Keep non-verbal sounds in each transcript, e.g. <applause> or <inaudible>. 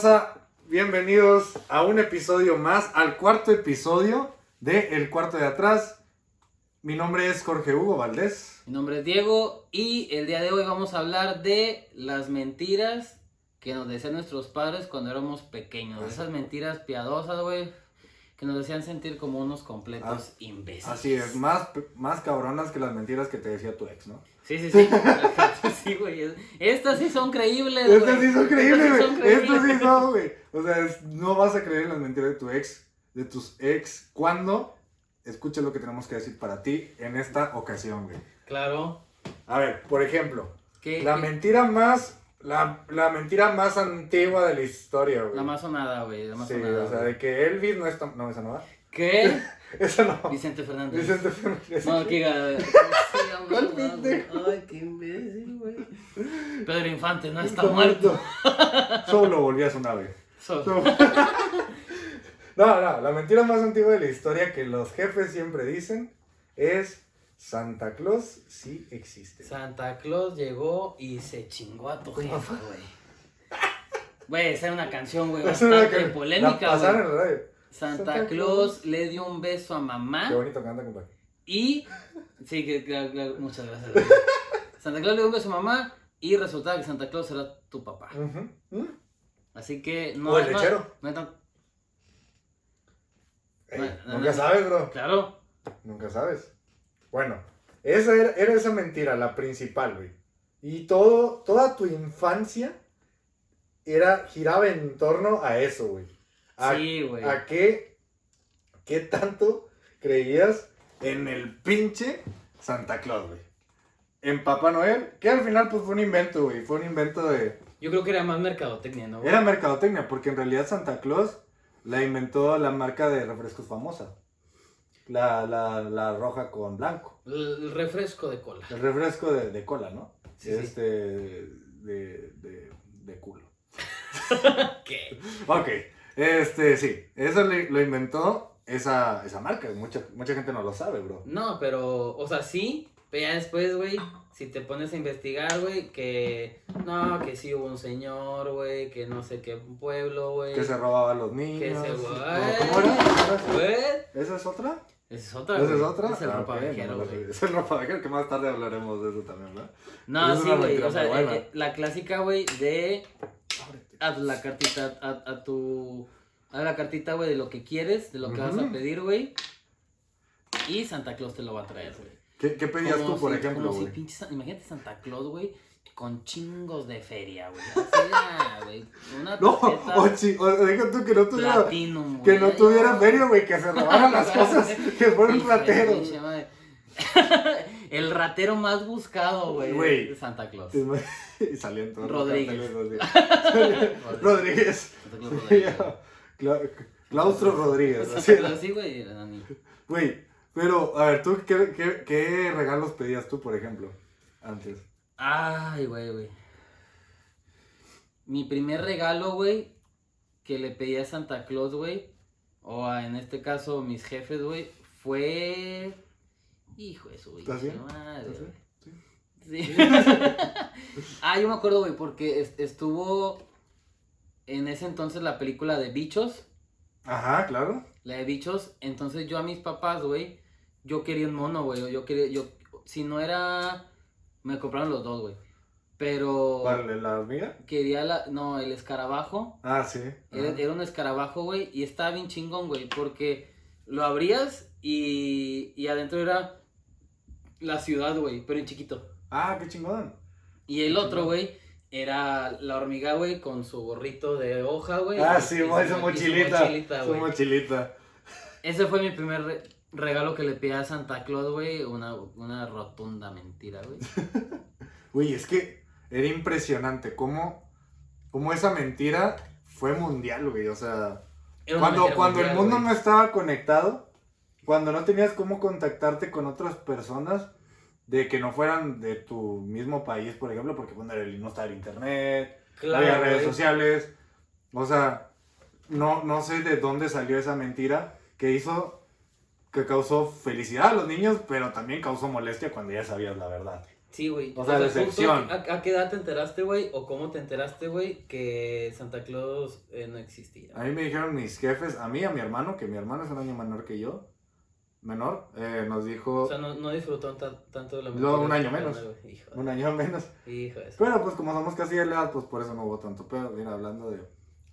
raza? Bienvenidos a un episodio más, al cuarto episodio de El Cuarto de Atrás. Mi nombre es Jorge Hugo Valdés. Mi nombre es Diego y el día de hoy vamos a hablar de las mentiras que nos decían nuestros padres cuando éramos pequeños. Esas mentiras piadosas, güey, que nos hacían sentir como unos completos imbéciles. Así es, más, más cabronas que las mentiras que te decía tu ex, ¿no? Sí, sí, <laughs> sí. sí, güey. Estas sí son creíbles, güey. Estas sí son creíbles, güey. Estas sí son, güey. O sea, es- no vas a creer en las mentiras de tu ex, de tus ex, cuando escucha lo que tenemos que decir para ti en esta ocasión, güey. Claro. A ver, por ejemplo, ¿Qué, la qué- mentira más, la, la mentira más antigua de la historia, güey. La más sonada, güey. La más Sí, sonada. o sea, güey. de que Elvis no no, esa no va. ¿Qué? <laughs> <laughs> Esa no. Vicente Fernández. Vicente Fernández. No, que. ¿Cuál pendejo? Ay, qué imbécil, güey. Pedro Infante no está Está muerto. <laughs> Solo volvías una vez. So- So- <laughs> No, no, la mentira más antigua de la historia que los jefes siempre dicen es Santa Claus sí existe. Santa Claus llegó y se chingó a tu jefa, güey. Güey, esa era una canción, güey, bastante que- polémica, güey. Santa, Santa Claus le dio un beso a mamá Qué bonito canta, compadre. y... Sí, que, que- que- muchas gracias. Santa Claus le dio un beso a mamá y resultaba que Santa Claus era tu papá. ¿Mm? Así que no... O el no- lechero. no hay tan- Ey, No, no, nunca no. sabes, bro. Claro. Nunca sabes. Bueno, esa era, era esa mentira, la principal, güey. Y todo, toda tu infancia era, giraba en torno a eso, güey. A, Sí, güey. a qué, qué tanto creías en el pinche Santa Claus, güey. En Papá Noel, que al final pues fue un invento, güey. Fue un invento de... Yo creo que era más mercadotecnia, ¿no? güey? Era mercadotecnia, porque en realidad Santa Claus la inventó la marca de refrescos famosa. La, la, la roja con blanco. El refresco de cola. El refresco de, de cola, ¿no? Sí, sí. este, De, de, de culo. <laughs> ¿Qué? Ok, este, sí. Eso lo inventó esa, esa marca. Mucha, mucha gente no lo sabe, bro. No, pero, o sea, sí, pero ya después, güey, si te pones a investigar, güey, que, no, que sí hubo un señor, güey, que no sé qué pueblo, güey. Que se robaba a los niños. Que se-. ¡Ay! ¿Cómo era? Güey, ¿Esa es otra? Esa es otra, ¿Esa es otra? Es el Ah, ropa güey. Es el ropa que más tarde hablaremos de eso también, ¿verdad? No, sí, güey, o sea, eh, eh, la clásica, güey, de haz la cartita a, a tu, haz la cartita, güey, de lo que quieres, de lo que vas a pedir, güey, y Santa Claus te lo va a traer, güey. ¿Qué, qué pedías Como tú, por si- ejemplo, si güey? imagínate Santa Claus, güey, con chingos de feria, güey. Así, <laughs> ah, güey. Una No, o, chi- o deja tú que no tuviera, Platinum, que no tuviera feria, güey, que se robaran las <laughs> cosas, que fuera un <laughs> El ratero más buscado, güey. Santa Claus. <laughs> Y salían todos Rodríguez. <laughs> Rodríguez. Santa Claus Rodríguez. Cla- Claustro Rodríguez. Así güey, Güey, pero, a ver, ¿tú qué, qué, qué regalos pedías tú, por ejemplo, antes? Ay, güey, güey. Mi primer regalo, güey, que le pedí a Santa Claus, güey, o a, en este caso mis jefes, güey, fue... Hijo de su ¿Estás bien? madre, ¿Estás bien? Sí. Sí. <laughs> ah, yo me acuerdo, güey, porque est- estuvo en ese entonces la película de Bichos, Ajá, claro. la de Bichos, entonces yo a mis papás, güey, yo quería un mono, güey, yo quería, yo, si no era, me compraron los dos, güey, pero la hormiga. quería la, no, el escarabajo, Ah, sí. era, era un escarabajo, güey, y estaba bien chingón, güey, porque lo abrías y, y adentro era la ciudad, güey, pero en chiquito. Ah, qué chingón. Y el otro, güey, era la hormiga, güey, con su gorrito de hoja, güey. Ah, sí, güey, su- mochilita. mochilita, Su mochilita. Ese fue mi primer re- regalo que le pedí a Santa Claus, güey. Una, una rotunda mentira, güey. <laughs> Güey, es que era impresionante cómo, cómo esa mentira fue mundial, güey. O sea, cuando, cuando el mundo no estaba conectado, cuando no tenías cómo contactarte con otras personas de que no fueran de tu mismo país, por ejemplo, porque bueno, el- no estaba el internet, no Claro, había redes güey. sociales. O sea, no, no sé de dónde salió esa mentira que hizo, que causó felicidad a los niños, pero también causó molestia cuando ya sabías la verdad. Sí, güey. O sea, justo, decepción. ¿a, a qué edad te enteraste, güey? ¿O cómo te enteraste, güey, que Santa Claus eh, no existía? A mí me dijeron mis jefes, a mí a mi hermano, que mi hermano es un año menor que yo, menor, eh, nos dijo O sea, no, no disfrutó ta- tanto de la No, un año menos. Hijo, un año menos. hijo de eso. Pero pues como somos casi de la edad, pues por eso no hubo tanto pedo. Mira, hablando de...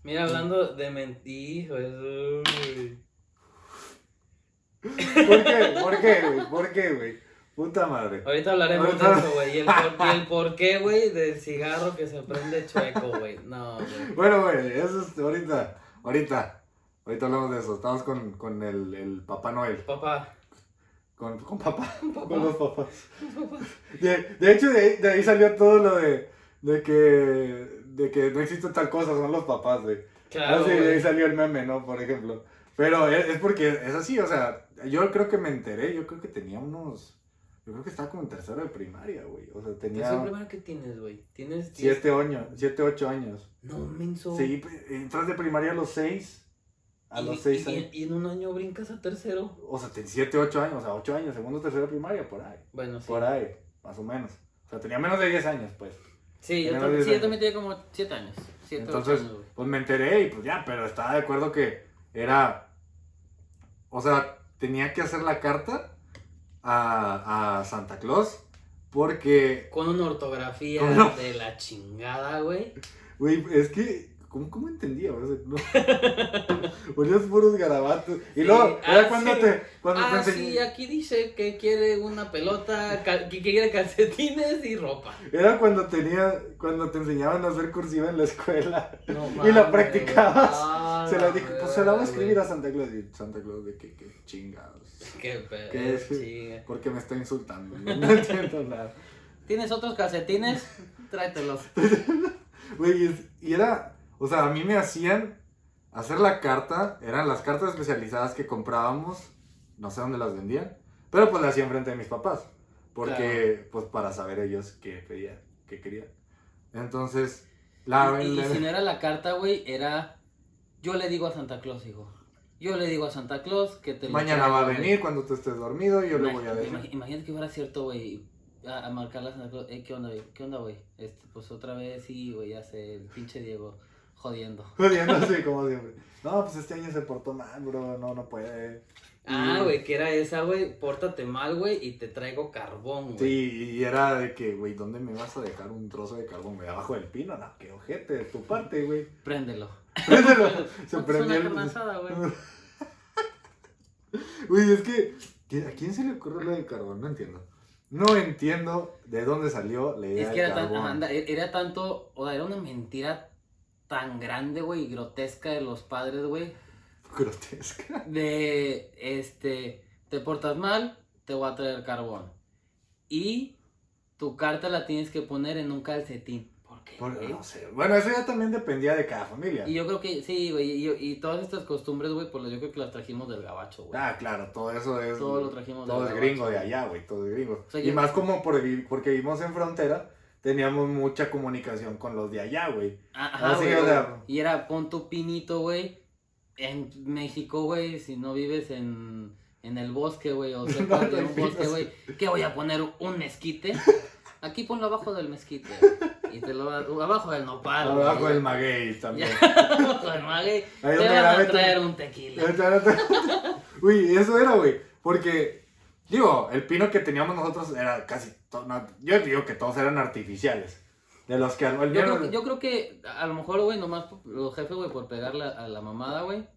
Mira, hablando de mentir, hijo de eso, güey. ¿Por qué? ¿Por qué, güey? ¿Por qué, güey? Puta madre. Ahorita hablaremos Ahorita- de eso, güey. Y el, por, y el por qué, güey, del cigarro que se prende chueco, güey. No, güey. Bueno, güey, eso es ahorita, ahorita, ahorita hablamos de eso. Estamos con, con el, el Papá Noel, Papá, con, con papá, <laughs> Papá. con los papás. <laughs> De, de hecho, de, ahí- de ahí salió todo lo de, de que, de que no existe tal cosa, son los papás, güey. claro, Ah, sí, de ahí salió el meme, ¿no? Por ejemplo. Pero es, es porque es así, o sea, yo creo que me enteré, yo creo que tenía unos, yo creo que estaba como en tercero de primaria, güey. O sea, tenía ¿Tercer primero que tienes, güey? ¿Tienes siete años, siete, ocho años. No, menso. Sí, entras de primaria a los seis, a los seis y, años. y en un año brincas a tercero. O sea, ten- siete, ocho años, o sea, ocho años, segundo, tercero primaria, por ahí. Bueno, sí. Por ahí, más o menos. O sea, tenía menos de 10 años, pues. Sí, yo, Menos tam- de sí, yo también tenía como 7 años. 7 Entonces, años, pues me enteré y pues ya, pero estaba de acuerdo que era. O sea, tenía que hacer la carta a, a Santa Claus porque, Con una ortografía Con de la chingada, güey. güey, es que. ¿Cómo, cómo entendía? O sea, no. <laughs> Ponías puros garabatos. Y Sí, luego, era ah, cuando sí. te. Cuando Ah, te sí, aquí dice que quiere una pelota, que quiere calcetines y ropa. Era cuando tenía. Cuando te enseñaban a hacer cursiva en la escuela. No <laughs> Y la practicabas. ah, Se la dije, pues se la voy a escribir a Santa Claus. Y Santa Claus, de que, que chingados. Qué pedo, ¿Qué es? chinga. Porque me está insultando. <laughs> No, entiendo nada. ¿Tienes otros calcetines? Tráetelos. Güey, y era. O sea, a mí me hacían hacer la carta. Eran las cartas especializadas que comprábamos. No sé dónde las vendían. Pero pues las hacía enfrente de mis papás. Porque, pues para saber ellos qué pedían, qué querían. Entonces, la. y, y si no era la carta, güey, era. Yo le digo a Santa Claus, hijo. Yo le digo a Santa Claus que te lo mañana va a venir cuando tú estés dormido y yo le voy a decir. imag- Imagínate que fuera cierto, güey. A, a marcarle a Santa Claus. Eh, ¿Qué onda, güey? ¿Qué onda, güey? Este, pues otra vez, sí, güey, ya sé, el pinche Diego jodiendo. Jodiendo así, <laughs> como siempre. No, pues este año se portó mal, bro. No, no puede. Ah, güey, que era esa, güey. Pórtate mal, güey, y te traigo carbón, güey. Sí, y era de que, güey, ¿dónde me vas a dejar un trozo de carbón, güey? Abajo del pino, no, qué ojete, de tu parte, güey. Préndelo. Préndelo. <laughs> Se prendió el... güey. <laughs> Güey, es que, ¿a quién se le ocurrió lo del carbón? No entiendo. No entiendo de dónde salió la idea Es que era, carbón. anda, era tanto, o sea, era una mentira tan grande, güey, y grotesca de los padres, güey. Grotesca. De, este, te portas mal, te voy a traer carbón. Y tu carta la tienes que poner en un calcetín. ¿Por qué? Por- no sé. Bueno, eso ya también dependía de cada familia. Y yo creo que, sí, güey, y, y todas estas costumbres, güey, pues yo creo que las trajimos del gabacho, güey. Ah, claro, todo eso es. Todo lo trajimos Todo del es gabacho, gringo de allá, güey, todo es gringo. O sea, y más como por porque vivimos en frontera, teníamos mucha comunicación con los de allá, güey. Ajá, Así, o sea- Y era pon tu pinito, güey. En México, güey, si no vives en, en el bosque, güey, o <laughs> cerca No, de un bosque, güey, ¿qué voy a poner? ¿Un mezquite? Aquí ponlo abajo del mezquite. Y te lo abajo del nopal. güey. Abajo del maguey también. <laughs> Abajo del maguey. Ahí Te van a traer un tequila. <laughs> Uy, eso era, güey. Porque, digo, el pino que teníamos nosotros era casi. to- no, yo digo que todos eran artificiales. De los que Yo creo, que, yo creo que a lo mejor, güey, nomás los jefes, güey, por pegarle a, la mamada, güey.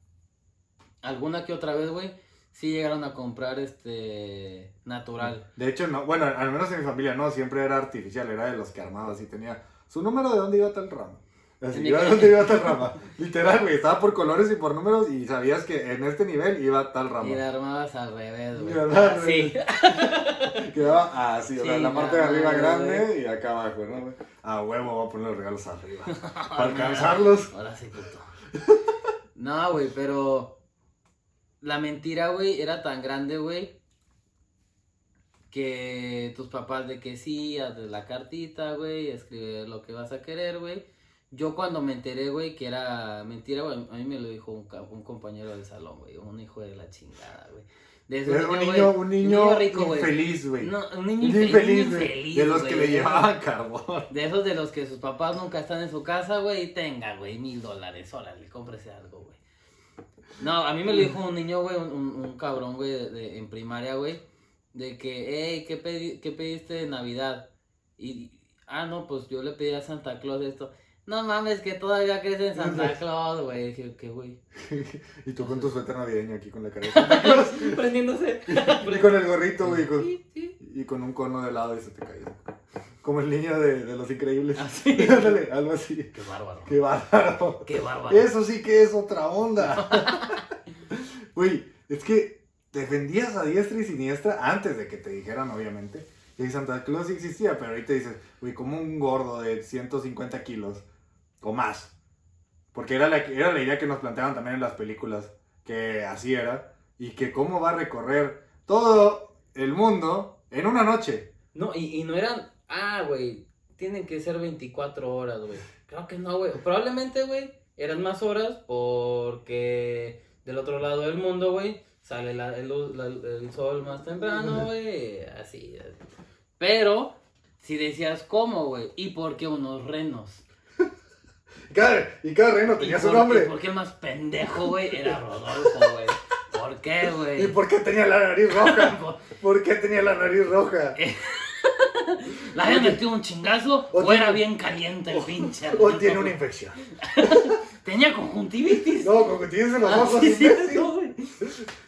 Alguna que otra vez, güey, sí llegaron a comprar este natural. De hecho, no, bueno, al menos en mi familia no, siempre era artificial, era de los que armaba, así tenía su número de dónde iba tal rama. Así, iba <laughs> dónde iba <laughs> tal rama. Literal, güey, estaba por colores y por números y sabías que en este nivel iba tal rama. Y la armabas al revés, güey. Y la al Sí. <laughs> Quedaba así, o sea, Sí, la parte de arriba madre, grande y acá abajo, ¿no? güey? A huevo voy a poner los regalos arriba. Para alcanzarlos. Ahora sí, puto. No, güey, pero la mentira, güey, era tan grande, güey, que tus papás de que sí, haz la cartita, güey, escribe lo que vas a querer, güey. Yo cuando me enteré, güey, que era mentira, güey, a mí me lo dijo un, compañero del salón, güey, un hijo de la chingada, güey. De esos Era un niño, un niño, rico, infeliz, güey. No, un niño infeliz, infeliz, De los que le llevaban carbón. De esos de los que sus papás nunca están en su casa, güey, y tenga, güey, mil dólares, órale, cómprese algo, güey. No, a mí me lo dijo un niño, güey, un, un- un cabrón, güey, de- de- en primaria, güey, de que, hey, ¿qué, pedi- ¿qué pediste de Navidad? Y, ah, no, pues yo le pedí a Santa Claus esto. No mames, que todavía crees en Santa Claus, güey. Dije, ¿qué, güey? <laughs> Y tú con tu suéter navideño aquí con la cara de <laughs> Santa Claus. Prendiéndose. Y con el gorrito, güey. con- y con un cono de helado y se te cae. Como el niño de, de los increíbles. Así. <laughs> Ándale, algo así. Qué bárbaro. Qué bárbaro. Qué bárbaro. Eso sí que es otra onda. Güey, es que defendías a diestra y siniestra antes de que te dijeran, obviamente. Y Santa Claus sí existía, pero ahorita dices, güey, como un gordo de 150 kilos o más. Porque era la, era la idea que nos planteaban también en las películas, que así era. Y que cómo va a recorrer todo el mundo en una noche. No, y, y no eran. Ah, güey. Tienen que ser 24 horas, güey. Creo que no, güey. Probablemente, güey, eran más horas porque del otro lado del mundo, güey, sale la- el, luz- la- el sol más temprano, güey. Así. Pero, si decías cómo, güey. ¿Y por qué unos renos? Y cada, y cada reino ¿Y tenía su por- nombre. ¿Y por qué el más pendejo, güey? Era Rodolfo, güey. ¿Por qué, güey? ¿Y por qué tenía la nariz roja? <laughs> ¿Por qué tenía la nariz roja? <laughs> ¿La había metido un chingazo O era bien caliente el pinche? O tiene una infección. <laughs> Tenía conjuntivitis. No, tienes en los Ah, ojos, sí, sí, no.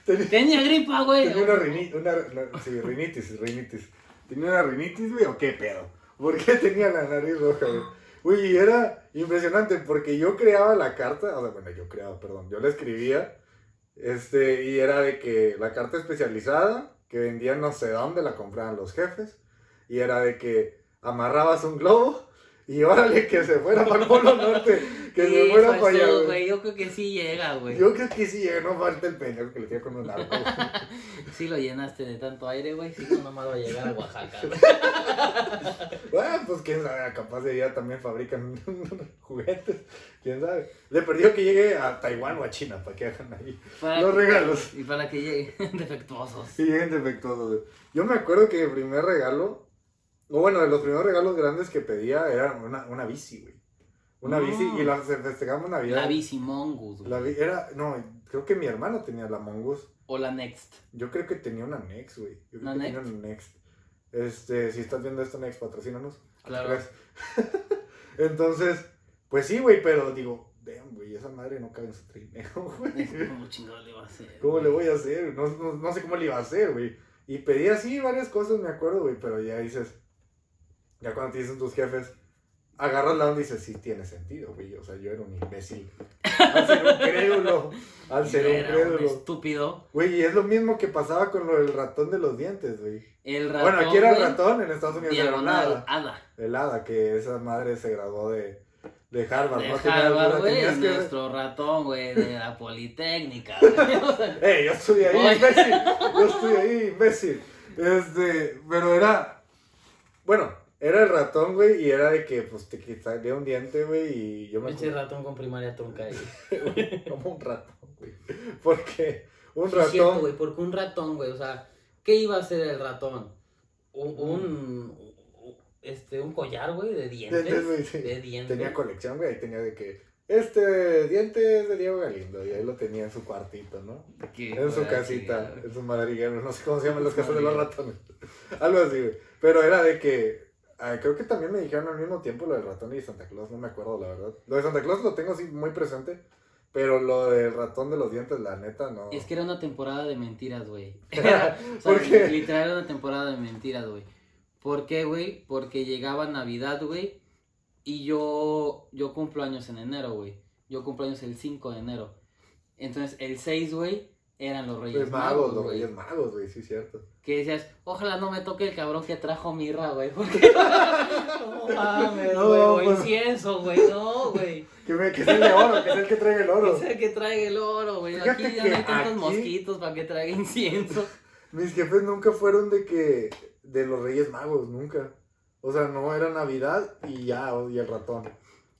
Tenía, Tenía gripa, güey. tenía una rinitis, una, una- sí, rinitis, rinitis. ¿Tenía una rinitis, güey, o qué pedo? ¿Por qué tenía la nariz roja, güey? Güey, y era impresionante porque yo creaba la carta, o sea, bueno, yo creaba, perdón, yo la escribía, este, y era de que la carta especializada, que vendían no sé dónde, la compraban los jefes, y era de que amarrabas un globo, y órale, que se fuera para el Polo Norte, que se fuera para allá, güey. Yo creo que sí llega, güey. Yo creo que sí, no falta el pendejo que le tira con un arco. <laughs> Sí lo llenaste de tanto aire, güey. Sí, no nomás va a llegar a Oaxaca. <laughs> Bueno, pues quién sabe, capaz de ya también fabrican <laughs> juguetes, quién sabe. Le perdió que llegue a Taiwán o a China para que hagan ahí. Para Los que- regalos. Y para que lleguen defectuosos. Sí, lleguen defectuosos. Yo me acuerdo que el primer regalo, o bueno, de los primeros regalos grandes que pedía era una, una bici, güey. Una No. bici y la festejamos Navidad. La bici Mongoose, güey. La era, no, creo que mi hermano tenía la Mongoose. O la Next. Yo creo que tenía una Next, güey. Yo creo ¿Una que tenía Next? una Next. Este, si estás viendo esto, Next, patrocínanos. Claro. <laughs> Entonces, pues sí, güey, pero digo, damn, güey, esa madre no cabe en su trineo, <laughs> güey. ¿Cómo chingado le va a hacer? ¿Cómo le voy a hacer? No, no, no sé cómo le iba a hacer, güey. Y pedí así varias cosas, me acuerdo, güey, pero ya dices, ya cuando te dicen tus jefes, agarras la onda y dices, sí, tiene sentido, güey. O sea, yo era un imbécil. Al ser un crédulo. Al <laughs> ser un crédulo. estúpido. Güey, y es lo mismo que pasaba con lo del ratón de los dientes, güey. El ratón. Bueno, aquí era el ratón, en Estados Unidos era un hada. hada. El hada, que esa madre se graduó de, de Harvard. De ¿no? Harvard, güey, que- nuestro ratón, güey, de la <laughs> Politécnica. güey. O sea, ¡Ey, yo estudié ahí, imbécil! Yo estudié ahí, <laughs> imbécil. Este, pero era. Bueno, era el ratón, güey, y era de que, pues, te quitaría un diente, güey, y yo me. Pinche ratón con primaria trunca ahí. <laughs> Como un ratón, güey. Porque un Sí, ratón. güey, porque un ratón, güey, o sea, ¿qué iba a hacer el ratón? Un, un, este, un collar, güey, de dientes. Sí. De dientes. Tenía colección, güey, ahí tenía de que. Este diente es de Diego Galindo, y ahí lo tenía en su cuartito, ¿no? En su casita, en su madriguero, no sé cómo se llaman las casas de los ratones. <laughs> Algo así, güey. Pero era de que. Ah, creo que también me dijeron al mismo tiempo lo del ratón y Santa Claus, no me acuerdo, la verdad. Lo de Santa Claus lo tengo así muy presente, pero lo del ratón de los dientes, la neta, no. Es que era una temporada de mentiras, güey. Era- <laughs> <laughs> o sea, ¿Por qué? Literal era una temporada de mentiras, güey. ¿Por qué, güey? Porque llegaba Navidad, güey. Y yo, yo cumplo años en enero, güey. Yo cumplo años el 5 de enero. Entonces, el 6, güey, eran los Reyes Los magos, Magos, los güey. reyes magos, güey, sí, cierto. Que decías, ojalá no me toque el cabrón que trajo mirra, güey. <laughs> Porque... no mames, No, güey. o pues- incienso, güey. No, güey. Que, me, que es el de oro, que es el que trae el oro. <laughs> Que sea el que traiga el oro, güey. Fíjate Aquí ya no hay tantos aquí- mosquitos para que traiga incienso. <laughs> Mis jefes nunca fueron de que. de los reyes magos, nunca. O sea, no era Navidad y ya, y el ratón.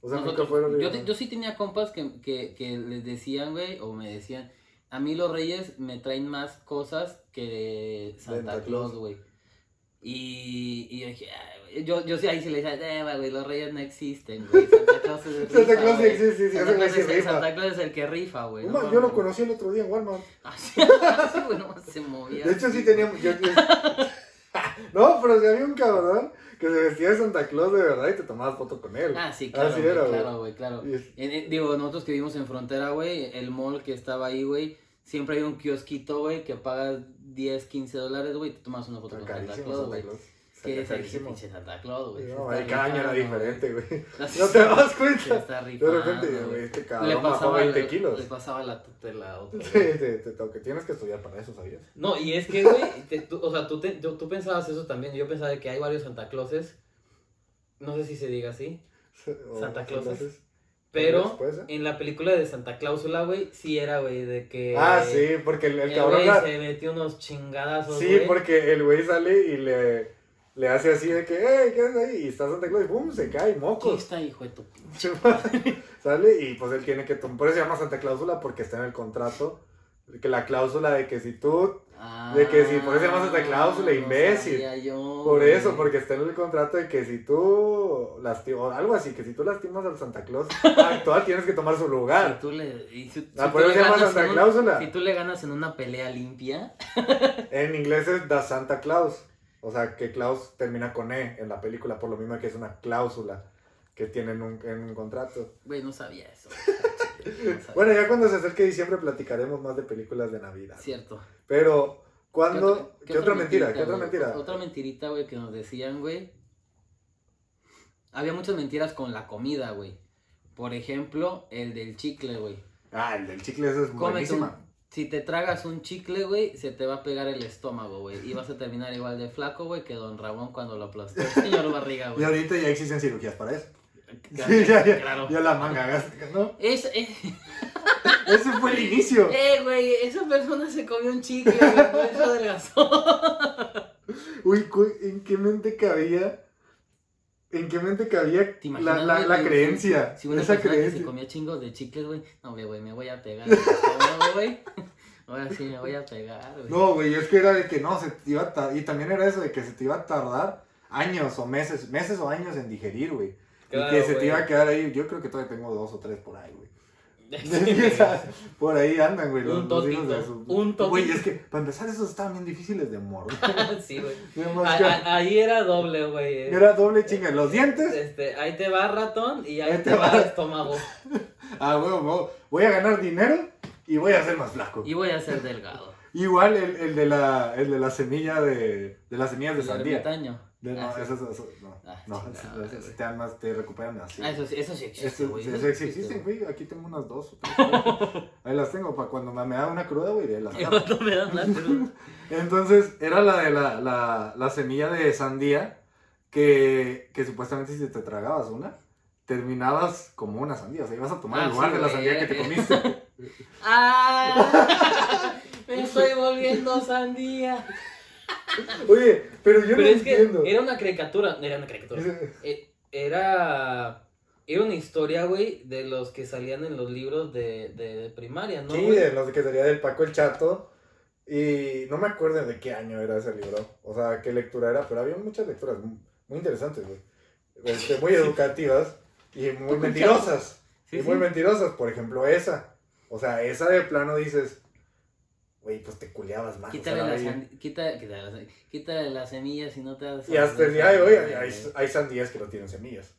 O sea, Nosotros- nunca fueron. yo, yo sí tenía compas que, que, que les decían, güey, o me decían, a mí los reyes me traen más cosas que Santa, Santa Claus, Claus. güey. Y, y yo dije, yo, yo sí ahí sí le decía, eh, güey, los reyes no existen, güey. Santa <laughs> Claus es el Santa rifa, Claus sí güey. existe, sí, sí, Santa Claus es el- rifa. Santa Claus es el que rifa, güey. No, yo lo conocí el otro día en Walmart. Así, así, nomás se movía. De hecho, sí teníamos. yo- yo- <laughs> no, pero si había un cabrón que se vestía de Santa Claus de verdad y te tomabas foto con él. Ah, sí, claro, Así güey, era, güey. claro, güey, claro. En- en- digo, nosotros que vivimos en frontera, güey, el mall que estaba ahí, güey, siempre hay un kiosquito, güey, que pagas 10, 15 dólares, güey, y te tomas una foto con Santa Claus, güey. Que es el pinche Santa Claus, güey. No, ahí cada año era diferente, güey. güey. No te das <laughs> cuenta. está De rifando, repente, güey, este Le cabrón bajó pasaba, 20 le, kilos. le pasaba la tutela a otro. Sí, güey. te. Tienes que estudiar para eso, ¿sabías? No, y es que, güey, o sea, tú, te- tú, tú pensabas eso también. Yo pensaba de que hay varios Santa Clauses. No sé si se diga así. <laughs> Santa Clauses. Pero en la película de Santa Cláusula, güey, sí era, güey, de que. Ah, sí, porque el, el El cabrón. güey la- se metió unos chingadazos. Sí, güey. porque el güey sale y le, le hace así de que, hey, ¿qué haces ahí? Y está Santa Claus y ¡pum! Se cae, Aquí mocos. está, hijo de tu <laughs> pinche. sale y pues él tiene que tomar. Por eso se llama Santa Cláusula porque está en el contrato. Que la cláusula de que si tú. De que sí, por eso se llama Santa Cláusula, Ah, imbécil. yo, Por eso, güey. porque está en el contrato de que si tú lastimas. Algo así, que si tú lastimas al Santa Claus, <laughs> actual tienes que tomar su Si lugar. tú le. y si- Ah, si por tú eso le ganas Santa un- Cláusula. Si tú le ganas en una pelea limpia. <laughs> En inglés es The Santa Claus. O sea, que Claus termina con E en la película, por lo mismo que es una cláusula que tienen un, en un contrato. Güey, no sabía eso. <laughs> Bueno, ya cuando se acerque diciembre platicaremos más de películas de Navidad. Cierto. Pero, ¿Qué ¿cuándo? ¿Qué, otra mentira? ¿Qué otra mentira? Otra mentirita, güey, que nos decían, güey. Había muchas mentiras con la comida, güey. Por ejemplo, el del chicle, güey. Ah, el del chicle ese es Cómete un- buenísima. Si te tragas un chicle, güey, se te va a pegar el estómago, güey. Y vas a terminar igual de flaco, güey, que Don Ramón cuando lo aplastó el señor Barriga, <laughs> Y ahorita ya existen cirugías para eso. <laughs> Claro, Sí, ya, ya, claro. ya la manga gástrica, ¿no? Es, eh, <laughs> Ese fue el inicio. <laughs> eh, güey, esa persona se comió un chicle, güey, por eso adelgazó. Uy, ¿en qué mente cabía? ¿En qué mente cabía ¿Te la, la, la creencia? Si una esa persona que se creencia. comía chingos de chicles, güey, no, güey, me voy a pegar. güey. Ahora sí me voy a pegar, güey. No, güey, es que era de que no, se te iba a tar- y también era eso de que se te iba a tardar años o meses, meses o años en digerir, güey. Claro, y que se te iba a quedar ahí, yo creo que todavía tengo dos o tres por ahí, güey. <laughs> Sí, <laughs> por ahí andan, güey, los, Un de totito, su... un totito. Güey, es que para empezar esos estaban bien difíciles de morder. <laughs> sí, güey. Que Ahí era doble, güey. Era doble chinga, los dientes. Este, ahí te va ratón y ahí, Ahí te, te va va. el estómago. Ah, güey, güey, voy a ganar dinero y voy a ser más flaco. Y voy a ser delgado. Igual el, el de la el de la semilla de, de las semillas de El sandía. ermitaño. De- no, Ah, sí. eso, eso, eso- no, Ah, no, chingada, eso- te, dan más, te recuperan así. Ah, eso, sí- eso sí existe, güey. sí, eso eso existe, güey. Aquí tengo unas dos o tres. güey. Ahí las tengo para cuando me, <laughs> me da una cruda, güey, las. <laughs> No me. Entonces, era la de la, la, la semilla de sandía que, que supuestamente si te tragabas una, terminabas como una sandía. O sea, ibas a tomar Ah, el lugar sí, de la sandía que te comiste. <laughs> ¡Ah! Me estoy volviendo sandía. Oye, pero yo Pero no es que entiendo. era una caricatura. Era una caricatura. Eh, Era. Era una historia, güey, de los que salían en los libros de, de, de primaria, ¿no? Sí, güey? de los que sería del Paco el Chato. Y no me acuerdo de qué año era ese libro. O sea, qué lectura era, pero había muchas lecturas muy, muy interesantes, güey. Este, muy <laughs> educativas y muy mentirosas. Sí, y sí. muy mentirosas, por ejemplo, esa. O sea, esa de plano dices, güey, pues te culeabas más. o Quítale, sea, la sand- quítale, las- quítale las semillas y no te das. Y hasta el día de hoy hay, sandías que no tienen semillas.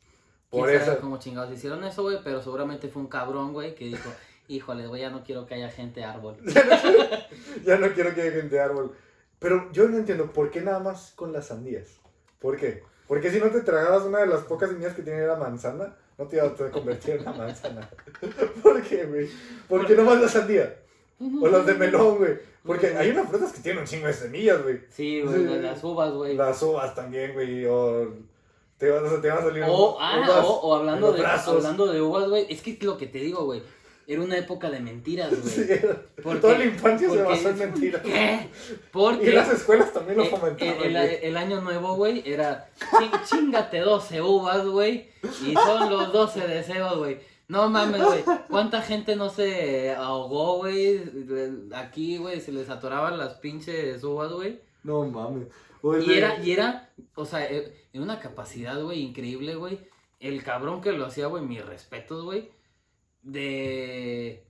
Por ¿Quién sabe eso. cómo chingados hicieron eso, güey? Pero seguramente fue un cabrón, güey, que dijo, <laughs> híjole, güey, ya no quiero que haya gente árbol. <laughs> Ya no quiero que haya gente árbol. Pero yo no entiendo, ¿por qué nada más con las sandías? ¿Por qué? Porque si no te tragabas una de las pocas semillas que tiene la manzana, no te ibas a convertir en una manzana. <laughs> ¿Por qué, güey? ¿Por qué nomás la sandía? O las de melón, güey. Porque hay unas frutas que tienen un chingo de semillas, güey. Sí, güey, Sí. las uvas, güey. Las uvas también, güey. O te vas, a- te van a salir O, uvas ah, o, o hablando, de, brazos. hablando de uvas, güey, es que es lo que te digo, güey. Era una época de mentiras, güey. Sí, Porque- toda la infancia se porque- basó en mentiras. ¿Qué? Y Porque las escuelas también lo el, fomentaban. el- güey. el año nuevo, güey, era "Chi- chingate 12 uvas, güey, y son los 12 deseos, güey. No mames, güey. ¿Cuánta gente no se ahogó, güey? Aquí, güey, se les atoraban las pinches uvas, güey. No mames. Y era, y era, o sea, eh, en una capacidad, güey, increíble, güey. El cabrón que lo hacía, güey, mis respetos, güey. De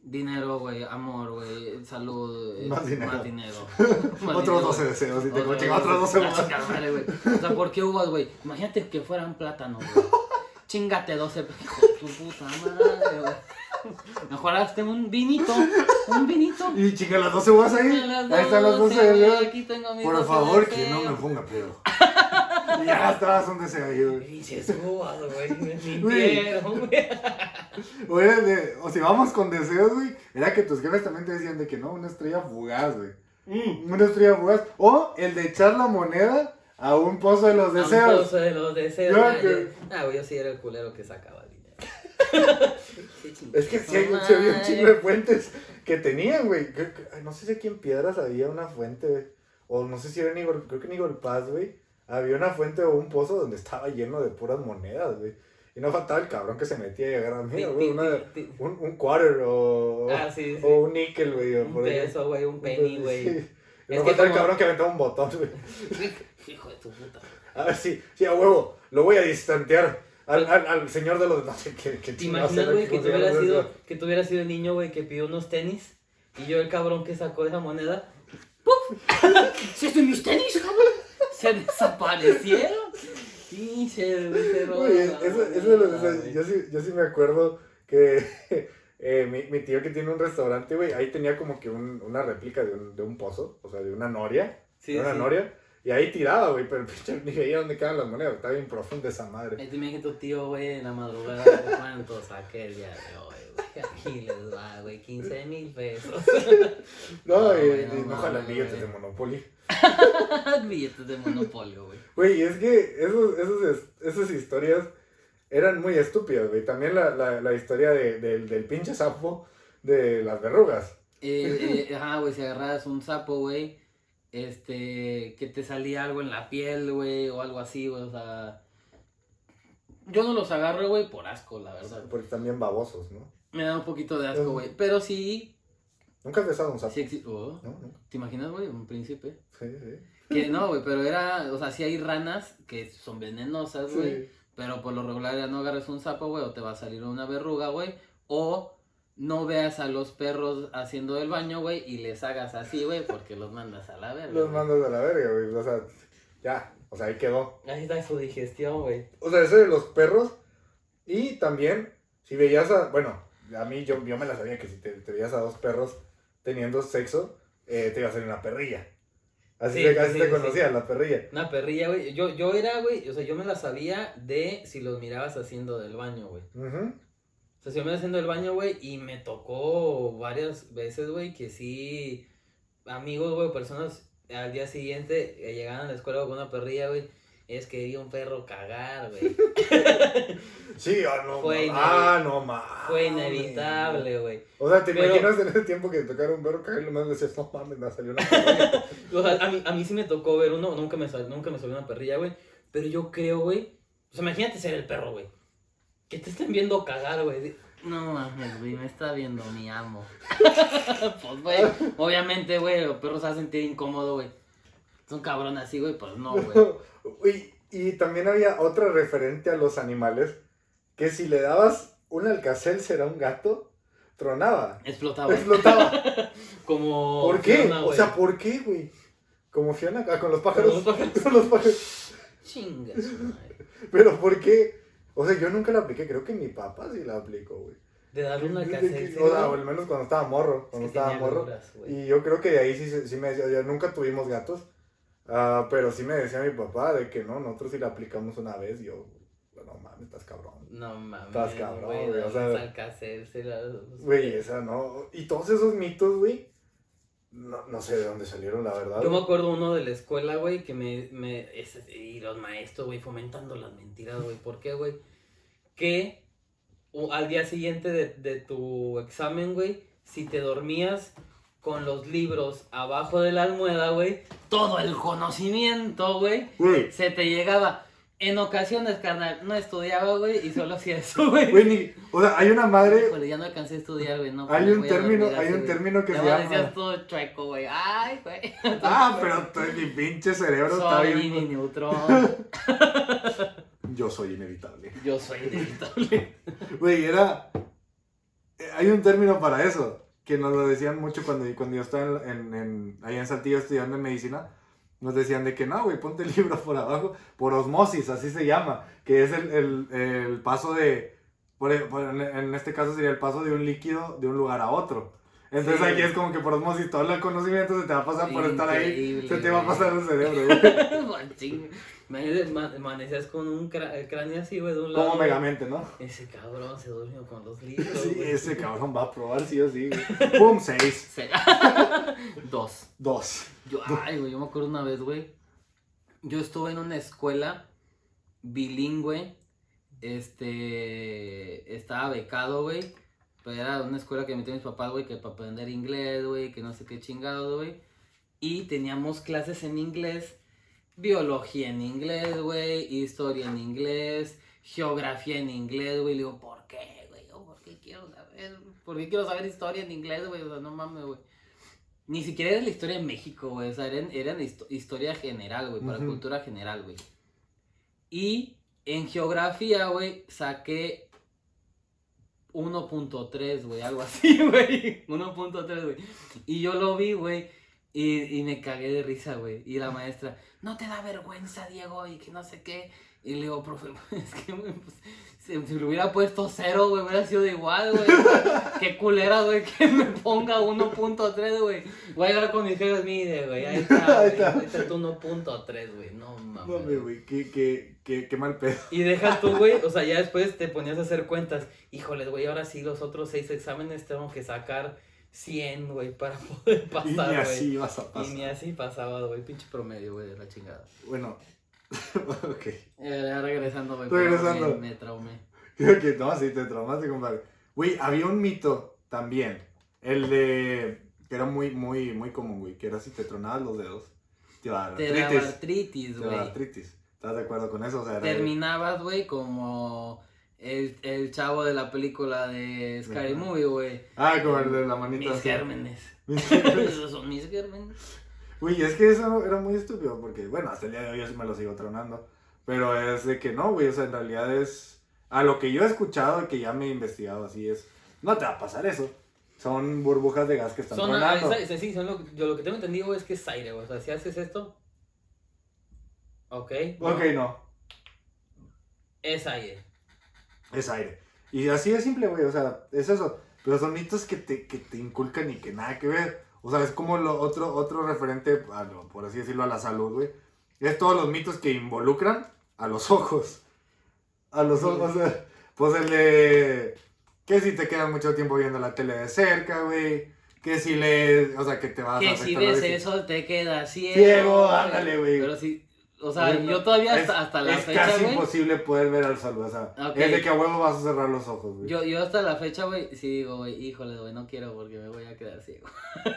dinero, güey, amor, güey, salud. eh, Más dinero. Más dinero. <laughs> Más Otros dinero, 12 güey. deseos. Otro- chinga, otros 12 <laughs> la más. güey. O sea, ¿por qué uvas, güey? Imagínate que fueran plátanos, güey. Chingate 12, hijo de tu puta madre, güey. Mejor hazte un vinito, un vinito. Y chica, las 12 uvas ahí. Las Ahí están las 12 güey, deseos. Aquí tengo mis Por 12 favor, que no me ponga pedo. y <laughs> ya estabas un deseo ahí, güey. Pinches uvas, güey. Me mintieron, güey. O, era de- o si vamos con deseos, güey, era que tus jefes también te decían de que no, una estrella fugaz, güey. Mm. Una estrella fugaz. O el de echar la moneda a un pozo de los deseos. Pozo de los deseos. Yo ah, que- yo- Ah, güey, yo sí era el culero que sacaba dinero. <laughs> Es que sí, hay, sí había un chingo de fuentes que tenían, güey. No sé si aquí en Piedras había una fuente, güey. O no sé si era en Igor, creo que en Igor Paz, güey. Había una fuente o un pozo donde estaba lleno de puras monedas, güey. Y no faltaba el cabrón que se metía y agarraba, mira, güey, una- un, un quarter o, Ah, sí, sí. o un níquel, güey. Un peso, güey, un penny, güey. Sí. Es No faltaba el como- cabrón que aventaba un botón, güey. <laughs> Hijo de tu puta. A ver, sí, sí, a huevo. Lo voy a distantear al, al, al señor de los... <laughs> Qué, qué ¿Te imaginas, güey, que se eso? sido, que tú hubieras sido el niño, güey, que pidió unos tenis? Y yo el cabrón que sacó esa moneda. ¡Si es de mis tenis, cabrón! Se desaparecieron. Pinche, güey, se eso, eso, sea, yo, sí, yo sí me acuerdo que <laughs> eh, mi, mi tío que tiene un restaurante, güey, ahí tenía como que un- una réplica de un, de un pozo, o sea, de una noria, Sí, de una sí. noria, y ahí tiraba, güey, pero <laughs> pinche, ni veía dónde quedaban las monedas, estaba bien profunda esa madre. Ahí te imaginas tu tío, güey, en la madrugada, ¿cuánto saqué el día de hoy, güey? <laughs> Aquí les va, güey, 15 mil pesos. <laughs> No, No, y, güey, y no no jalan billetes de. Monopoly. Billetes de monopolio, güey. Güey, y es que esos, esos, es- esas historias eran muy estúpidas, güey. También la, la, la historia de, del, del pinche sapo de las verrugas. Eh, eh, ajá, güey, si agarras un sapo, güey, este, que te salía algo en la piel, güey, o algo así, güey, o sea... Yo no los agarro, güey, por asco, la verdad. Porque están bien babosos, ¿no? Me da un poquito de asco, güey, pero sí, Nunca has besado un sapo. sí existe... oh, No, no. ¿Te imaginas, güey, un príncipe? Sí, sí. Que no, güey, pero era, o sea, sí hay ranas que son venenosas, güey. Sí. Pero por lo regular ya no agarres un sapo, güey, o te va a salir una verruga, güey. O no veas a los perros haciendo el baño, güey, y les hagas así, güey, porque los mandas a la verga. Los güey. mandas a la verga, güey. O sea, ya. O sea, ahí quedó. Ahí está su digestión, güey. O sea, ese de los perros. Y también, si veías a. Bueno, a mí yo, yo me la sabía que si te, te veías a dos perros teniendo sexo, eh, te iba a salir una perrilla. Así, Sí, te, así sí, te sí. conocías, la perrilla. Una perrilla, güey. Yo, yo era, güey, o sea, yo me la sabía de si los mirabas haciendo del baño, güey. Ujú. O sea, si yo me iba haciendo el baño, güey, y me tocó varias veces, güey, que sí, amigos, güey, personas al día siguiente eh, llegaban a la escuela con una perrilla, güey, es que vi un perro cagar, güey. <laughs> Sí, ah, no. Fue ah, no mames. Fue inevitable, güey. O sea, ¿te Pero- imaginas en ese tiempo que te tocara un perro cagar y nomás decías, no mames, me salió una <laughs> perrilla? O sea, a mí, a mí sí me tocó ver uno, nunca me, sal- nunca me salió una perrilla, güey, pero yo creo, güey, o sea, imagínate ser el perro, güey, que te estén viendo cagar, güey. No mames, güey, me está viendo mi amo. <laughs> pues, güey, obviamente, güey, los perros se hacen sentir incómodo, güey. Son cabrón así, güey, pues no, güey. <laughs> Uy, y también había otra referente a los animales, que si le dabas un alcacel será un gato, tronaba, Explotaba. explotaba. <laughs> Como. ¿Por qué? Fiona, o sea, ¿por qué, güey? Como Fiona, ah, con los pájaros. Con los pájaros. Con los pájaros. Chinga su madre. Pero ¿por qué? O sea, yo nunca la apliqué, creo que mi papá sí la aplicó, güey. De darle una que- O sea, o al menos cuando estaba morro, cuando estaba morro. Y... Y yo creo que de ahí sí, sí me decía, ya nunca tuvimos gatos, ah, pero sí me decía mi papá de que no, nosotros sí la aplicamos una vez y yo, no mames, estás cabrón. No mames. Estás cabrón, güey. o sea- Güey, esa no. Y todos esos mitos, güey, no, no sé de dónde salieron, la verdad. Yo me acuerdo uno de la escuela, güey, que me, me ese- y los maestros, güey, fomentando las mentiras, güey. ¿Por qué, güey? Que o- al día siguiente de, de tu examen, güey, si te dormías con los libros abajo de la almohada, güey, todo el conocimiento, güey, Güey, se te llegaba. En ocasiones, carnal, no estudiaba, güey, y solo hacía eso, <laughs> güey. Güey, ni- o sea, hay una madre, Híjole, ya no alcancé a estudiar, güey, no. hay un término, hay un término que se llama... todo chueco, güey. Ay, güey. <laughs> Ah, pero todo mi pinche cerebro está Soy bien. mini neutrón. <laughs> Yo soy inevitable. Yo soy inevitable. Güey, era. eh, Hay un término para eso. Que nos lo decían mucho cuando, cuando yo estaba en, en, en- allá en Saltillo estudiando en medicina. Nos decían de que no, güey, ponte el <laughs> libro por abajo. Por osmosis, así se llama. Que es el, el, el paso de. por- e, por- en, este caso sería el paso de un líquido de un lugar a otro. Entonces Sí. aquí es como que por osmosis todo el conocimiento se te va a pasar por estar ahí. Se te va a pasar el cerebro, güey. <laughs> Amanecías con un cra- el cráneo así, güey, de un lado. Como megamente, ¿no? Ese cabrón se durmió con los libros. <laughs> Sí, güey. ese cabrón va a probar sí o sí. güey. Pum, seis. <laughs> Se- <laughs> Dos. Dos. Yo, ay, güey, yo me acuerdo una vez, güey. Yo estuve en una escuela bilingüe. Este. Estaba becado, güey. Pero era una escuela que metió mis papás, güey, que para aprender inglés, güey, que no sé qué chingado, güey. Y teníamos clases en inglés. Biología en inglés, güey. Historia en inglés. Geografía en inglés, güey. Le digo, ¿por qué, güey? ¿Por qué quiero saber? ¿Por qué quiero saber historia en inglés, güey? O sea, no mames, güey. Ni siquiera era la historia de México, güey. O sea, eran, eran histo- historia general, güey. Para cultura general, güey. Y en geografía, güey, saqué 1.3, güey. Algo así, <laughs> güey. 1.3, güey. Y yo lo vi, güey. Y, y me cagué de risa, güey. Y la maestra, no te da vergüenza, Diego, y que no sé qué. Y le digo, profe, <laughs> es que, pues, si, si le hubiera puesto cero, güey, hubiera sido igual, güey. <laughs> Qué culera, güey, <laughs> que me ponga 1.3, güey. Voy a llegar con mis jefes, mire, güey, ahí está, Ahí güey. está. Ahí está tu 1.3, güey, no mames. No, güey. qué, qué, qué, qué mal pedo. Y deja tú, güey, o sea, ya después te ponías a hacer cuentas. Híjoles, güey, ahora sí, los otros seis exámenes tengo que sacar 100, güey, para poder Y pasar, ni güey. así vas a Y pasar. ni así pasaba, güey, pinche promedio, güey, de la chingada. Bueno, <laughs> ok. Eh, regresando, güey. Regresando. Me, me traumé. <laughs> Creo que no, sí, te traumaste, compadre. Güey, había un mito también. El de. que era muy, muy, muy común, güey. Que era si te tronabas los dedos. Te iba a dar Te daba artritis. artritis, Te iba a dar güey. artritis. ¿Estás de acuerdo con eso? O sea, era- Terminabas, güey, como el, el chavo de la película de Scary Ajá. Movie, güey. Ah, como el de la manita. Mis así. gérmenes. <laughs> Mis gérmenes. Esos <laughs> son mis gérmenes. Güey, es que eso era muy estúpido porque, bueno, hasta el día de hoy yo sí me lo sigo tronando. Pero es de que no, güey, o sea, en realidad es. A lo que yo he escuchado y que ya me he investigado así es. No te va a pasar eso. Son burbujas de gas que están Son, tronando. ah, es- sí, son lo, yo lo que tengo entendido es que es aire, güey. O sea, si haces esto. Ok. Ok, no. Es aire. Es aire. Y así de simple, güey, o sea, es eso. Pero son mitos que te, que te inculcan y que nada que ver. O sea, es como lo otro, otro referente, a lo- por así decirlo, a la salud, güey. Es todos los mitos que involucran a los ojos. A los Sí. ojos, o sea, pues el de... Que si te quedas mucho tiempo viendo la tele de cerca, güey. Que si le... O sea, que te vas a Que si ves eso te quedas ciego. Ciego, ándale, güey. Pero sí, o sea, yo todavía es- hasta, hasta la es fecha, casi güey. imposible poder ver al sol, o sea, es de que a huevo vas a cerrar los ojos, güey. Yo, yo hasta la fecha, güey, sí digo, güey, híjole, güey, no quiero porque me voy a quedar ciego.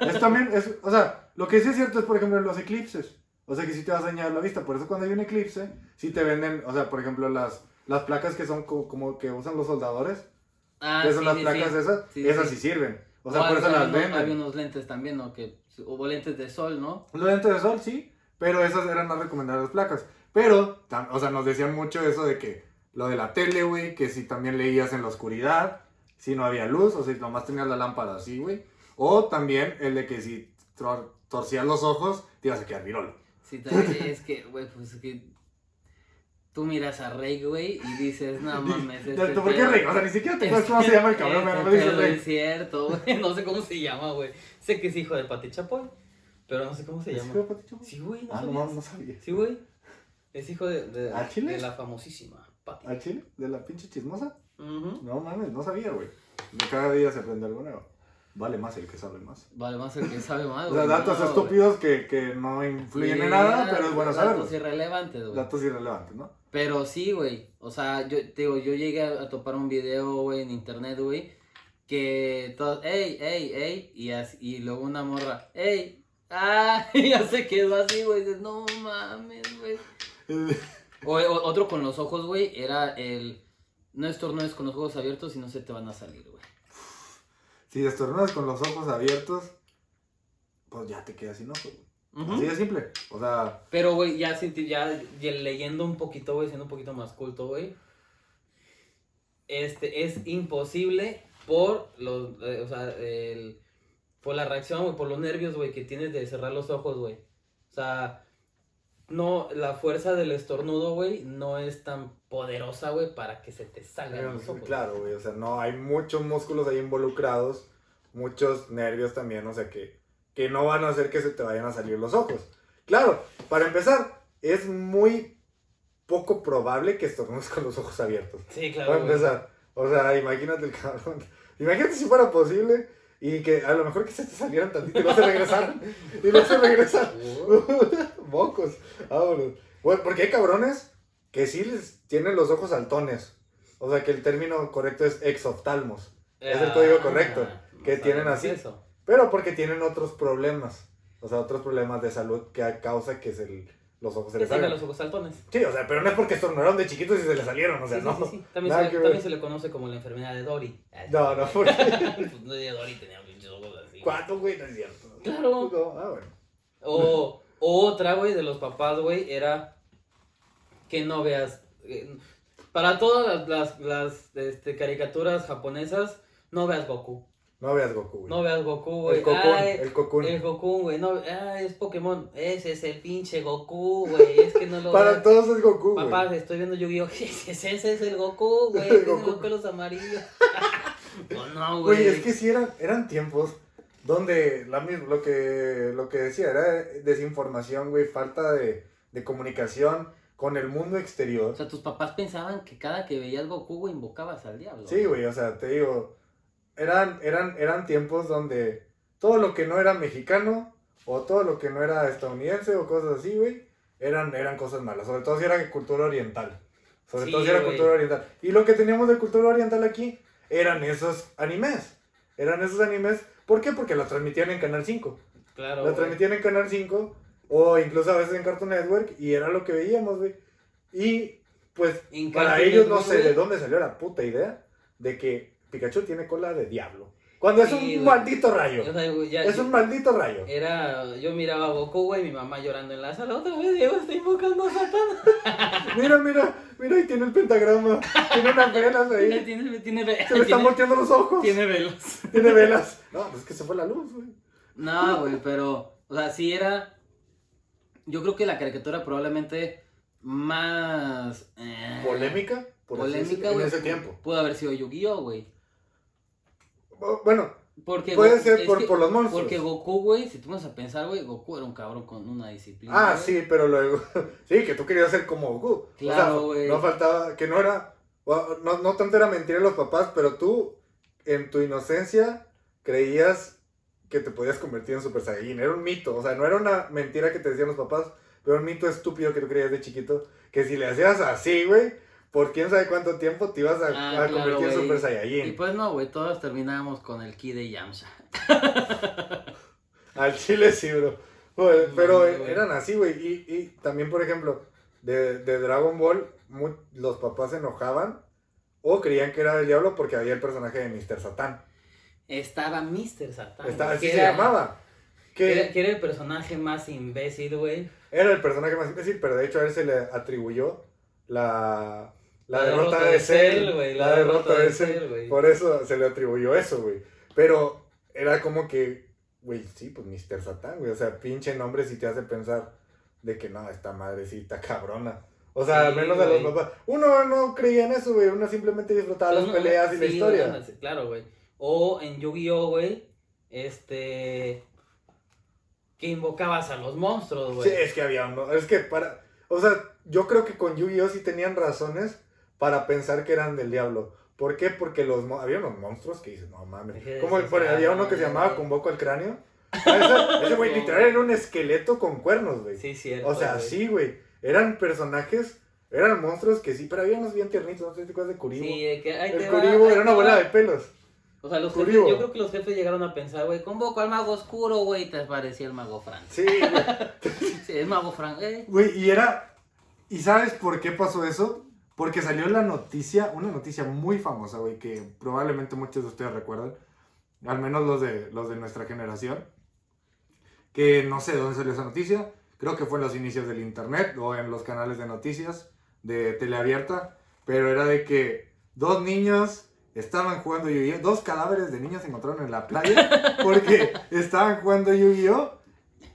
Es también, es, o sea, lo que sí es cierto es, por ejemplo, los eclipses. O sea, que sí te vas a dañar la vista. Por eso cuando hay un eclipse, sí te venden, o sea, por ejemplo, las, las placas que son co- como, que usan los soldadores, Ah, son sí, las sí, placas sí. esas, Sí, esas sí. sirven. O sea, O por eso las venden. Había unos lentes también, ¿no? Que hubo lentes de sol, ¿no? Los lentes de sol, sí, pero esas eran más recomendadas las placas. Pero, o sea, nos decían mucho eso de que lo de la tele, güey, que si también leías en la oscuridad, si no había luz, o si nomás tenías la lámpara así, güey. O también el de que si tor- torcías los ojos, te ibas a quedar virolo. Sí, también es que, güey, pues es que tú miras a Rey, güey, y dices, no <laughs> mames, este ¿Por qué Rick? O sea, ni siquiera te acuerdas cómo se llama el cabrón, me dice Rick. Es cierto, <laughs> güey, no sé cómo se llama, güey. Sé que es hijo de Pati Chapoy, pero no sé cómo se ¿Es llama. Sí, güey, no Ah, no sabías? no sabía. Sí, güey. Es hijo de, de, ¿A Chile? de la famosísima Pati. ¿A Chile? ¿De la pinche chismosa? Ujú. No mames, no sabía, güey. Cada día se aprende algo nuevo. Vale más el que sabe más. Vale más el que sabe más, <laughs> O sea, güey, datos no, güey. estúpidos que, que no influyen en nada, pero es bueno Datos saberlos. irrelevantes, güey. Datos irrelevantes, ¿no? Pero sí, güey. O sea, yo te digo, yo llegué a, a topar un video, güey, en internet, güey, que todos, ey, ey, ey, y, así- y luego una morra, ey, ah, <laughs> ya se quedó así, güey, no mames, güey. <laughs> O, o- otro con los ojos, güey, era el. No estornudes con los ojos abiertos y no se te van a salir, güey. Si estornudas con los ojos abiertos, pues ya te quedas sin ojos, güey. Ujú. Así de simple. O sea, Pero, güey, ya, ya, ya leyendo un poquito, güey, siendo un poquito más culto, güey. Este, es imposible por los, eh, o sea, el, por la reacción, güey, por los nervios, güey, que tienes de cerrar los ojos, güey. O sea, no, la fuerza del estornudo, güey, no es tan poderosa, güey, para que se te salgan los ojos. claro, güey. O sea, no, hay muchos músculos ahí involucrados, muchos nervios también, o sea, que, que no van a hacer que se te vayan a salir los ojos. Claro, para empezar, es muy poco probable que estornudes con los ojos abiertos. Sí, Para claro, güey. empezar. O sea, imagínate el cabrón. Imagínate si fuera posible y que a lo mejor que se te salieran tantito y no se regresaran. y no se regresan. <laughs> Mocos. Vámonos. Bueno, porque hay cabrones que sí les tienen los ojos saltones. O sea, que el término correcto es exoftalmos. Es el código correcto, que no tienen así. Eso. Pero porque tienen otros problemas. O sea, otros problemas de salud que a causa que se el- los ojos se salgan. los ojos saltones. Sí, o sea, pero no es porque estornudaron de chiquitos y se les salieron. O sea, sí, no. sí. También, se, le- también se le conoce como la enfermedad de Dory. No, no, <laughs> porque... pues no Dory tenía pinches ojos así. ¿Cuánto, güey? No es cierto. Claro. No, ah, bueno. O otra, güey, de los papás, güey, era que no veas. eh, para todas las, las, las, este, caricaturas japonesas, no veas Goku. No veas Goku, güey. No veas Goku, güey. el Cocoon, Ay, el Cocoon. el Goku, güey. No, ah, es Pokémon. Ese es el pinche Goku, güey. Es que no lo <laughs> Para veas. todos es Goku, güey. Papá, estoy viendo Yu-Gi-Oh! <laughs> Ese, ese es el Goku, <laughs> güey. El Tiene Goku. los pelos amarillos. oh, no, güey. Güey, es que sí eran, eran tiempos donde la lo, que, lo que decía era desinformación, güey, falta de, de comunicación con el mundo O exterior. sea, tus papás pensaban que cada que veías Goku, güey, invocabas al diablo. Sí, güey, o sea, te digo, eran, eran, eran tiempos donde todo lo que no era mexicano o todo lo que no era estadounidense o cosas así, güey, eran, eran cosas malas. Sobre todo si era cultura oriental. Sobre Sí, todo si era güey. cultura oriental. Y lo que teníamos de cultura oriental aquí eran esos animes. Eran esos animes. ¿Por qué? Porque los transmitían en Canal 5. Claro. Los transmitían en Canal 5 o incluso a veces en Cartoon Network y era lo que veíamos, güey. Y pues para ellos no sé de dónde salió la puta idea de que Pikachu tiene cola de diablo. Cuando es Sí, un güey. maldito rayo. O sea, güey, ya- Es un maldito rayo. Era, yo miraba a Goku, güey, mi mamá llorando en la sala. Otra vez Diego está invocando a Satán. <laughs> Mira, mira, mira, ahí tiene el pentagrama. Tiene unas velas ahí. <laughs> tiene, tiene, ve- Se le están volteando los ojos. tiene velas. Tiene velas. <laughs> No, pues es que se fue la luz, güey. No, güey, pero, o sea, sí era. Yo creo que la caricatura probablemente más. eh, Polémica. por Polémica, güey. En ese tiempo. Pudo haber sido Yu-Gi-Oh, güey. Bueno, Porque puede ser por, que- por los monstruos. Porque Goku, güey, si tú vas a pensar, güey, Goku era un cabrón con una disciplina. Ah, sí, pero luego. <laughs> Sí, que tú querías ser como Goku. Claro, o güey. sea, no faltaba. Que no era. No, no tanto era mentira de los papás, pero tú, en tu inocencia, creías que te podías convertir en Super Saiyajin. Era un mito. O sea, no era una mentira que te decían los papás, pero un mito estúpido que tú creías de chiquito. Que si le hacías así, güey, por quién sabe cuánto tiempo te ibas a, Ah, a claro, convertir en. Super Y Saiyajin. pues no, güey, todos terminábamos con el ki de Yamcha. <laughs> Al chile sí, bro. Pero eran así, güey. Y, y también, por ejemplo, de, de Dragon Ball, los papás se enojaban o creían que era del diablo porque había el personaje de Mr. Satán. Estaba Mr. Estaba, güey, así se era- llamaba. Que era, Que que era el personaje más imbécil, güey. era el personaje más imbécil, pero de hecho a él se le atribuyó la, la, derrota, de Cell. güey. La, derrota de Cell. Güey. Por eso se le atribuyó eso, güey. Pero era como que, güey, sí, pues Mr. Satán, güey. O sea, pinche nombre si te hace pensar de que no, esta madrecita cabrona. O sea, al menos a los güey. papás. Uno no creía en eso, güey. Uno simplemente disfrutaba las peleas y la historia. no, Claro, güey. O en Yu-Gi-Oh, güey. Este. Que invocabas a los monstruos, güey. Sí, es que había uno. Es que para. O sea, yo creo que con Yu-Gi-Oh! sí tenían razones para pensar que eran del diablo. ¿Por qué? Porque los había unos monstruos que dicen, no mames. Como había uno que se güey. llamaba Convoco al cráneo. Ah, Ese güey literal era un esqueleto con cuernos, güey. Sí, cierto. O sea, güey. sí, güey. Eran personajes, eran monstruos que sí, pero había unos bien tiernitos, no sé si te acuerdas de Kuribo. Sí, de que ahí el te va, Kuribo ahí era una bola va. de pelos. O sea, los jefes, yo creo que los jefes llegaron a pensar, güey, convoco al mago oscuro, güey, y te parecía el mago Frank. Sí, güey. <laughs> Sí, el mago Frank, eh. Güey, y era. ¿Y sabes por qué pasó eso? Porque salió la noticia, una noticia muy famosa, güey, que probablemente muchos de ustedes recuerdan, al menos los de, los de nuestra generación, que no sé de dónde salió esa noticia, creo que fue en los inicios del internet o en los canales de noticias de teleabierta, pero era de que dos niños estaban jugando Yu-Gi-Oh! Dos cadáveres de niños se encontraron en la playa <laughs> porque estaban jugando Yu-Gi-Oh!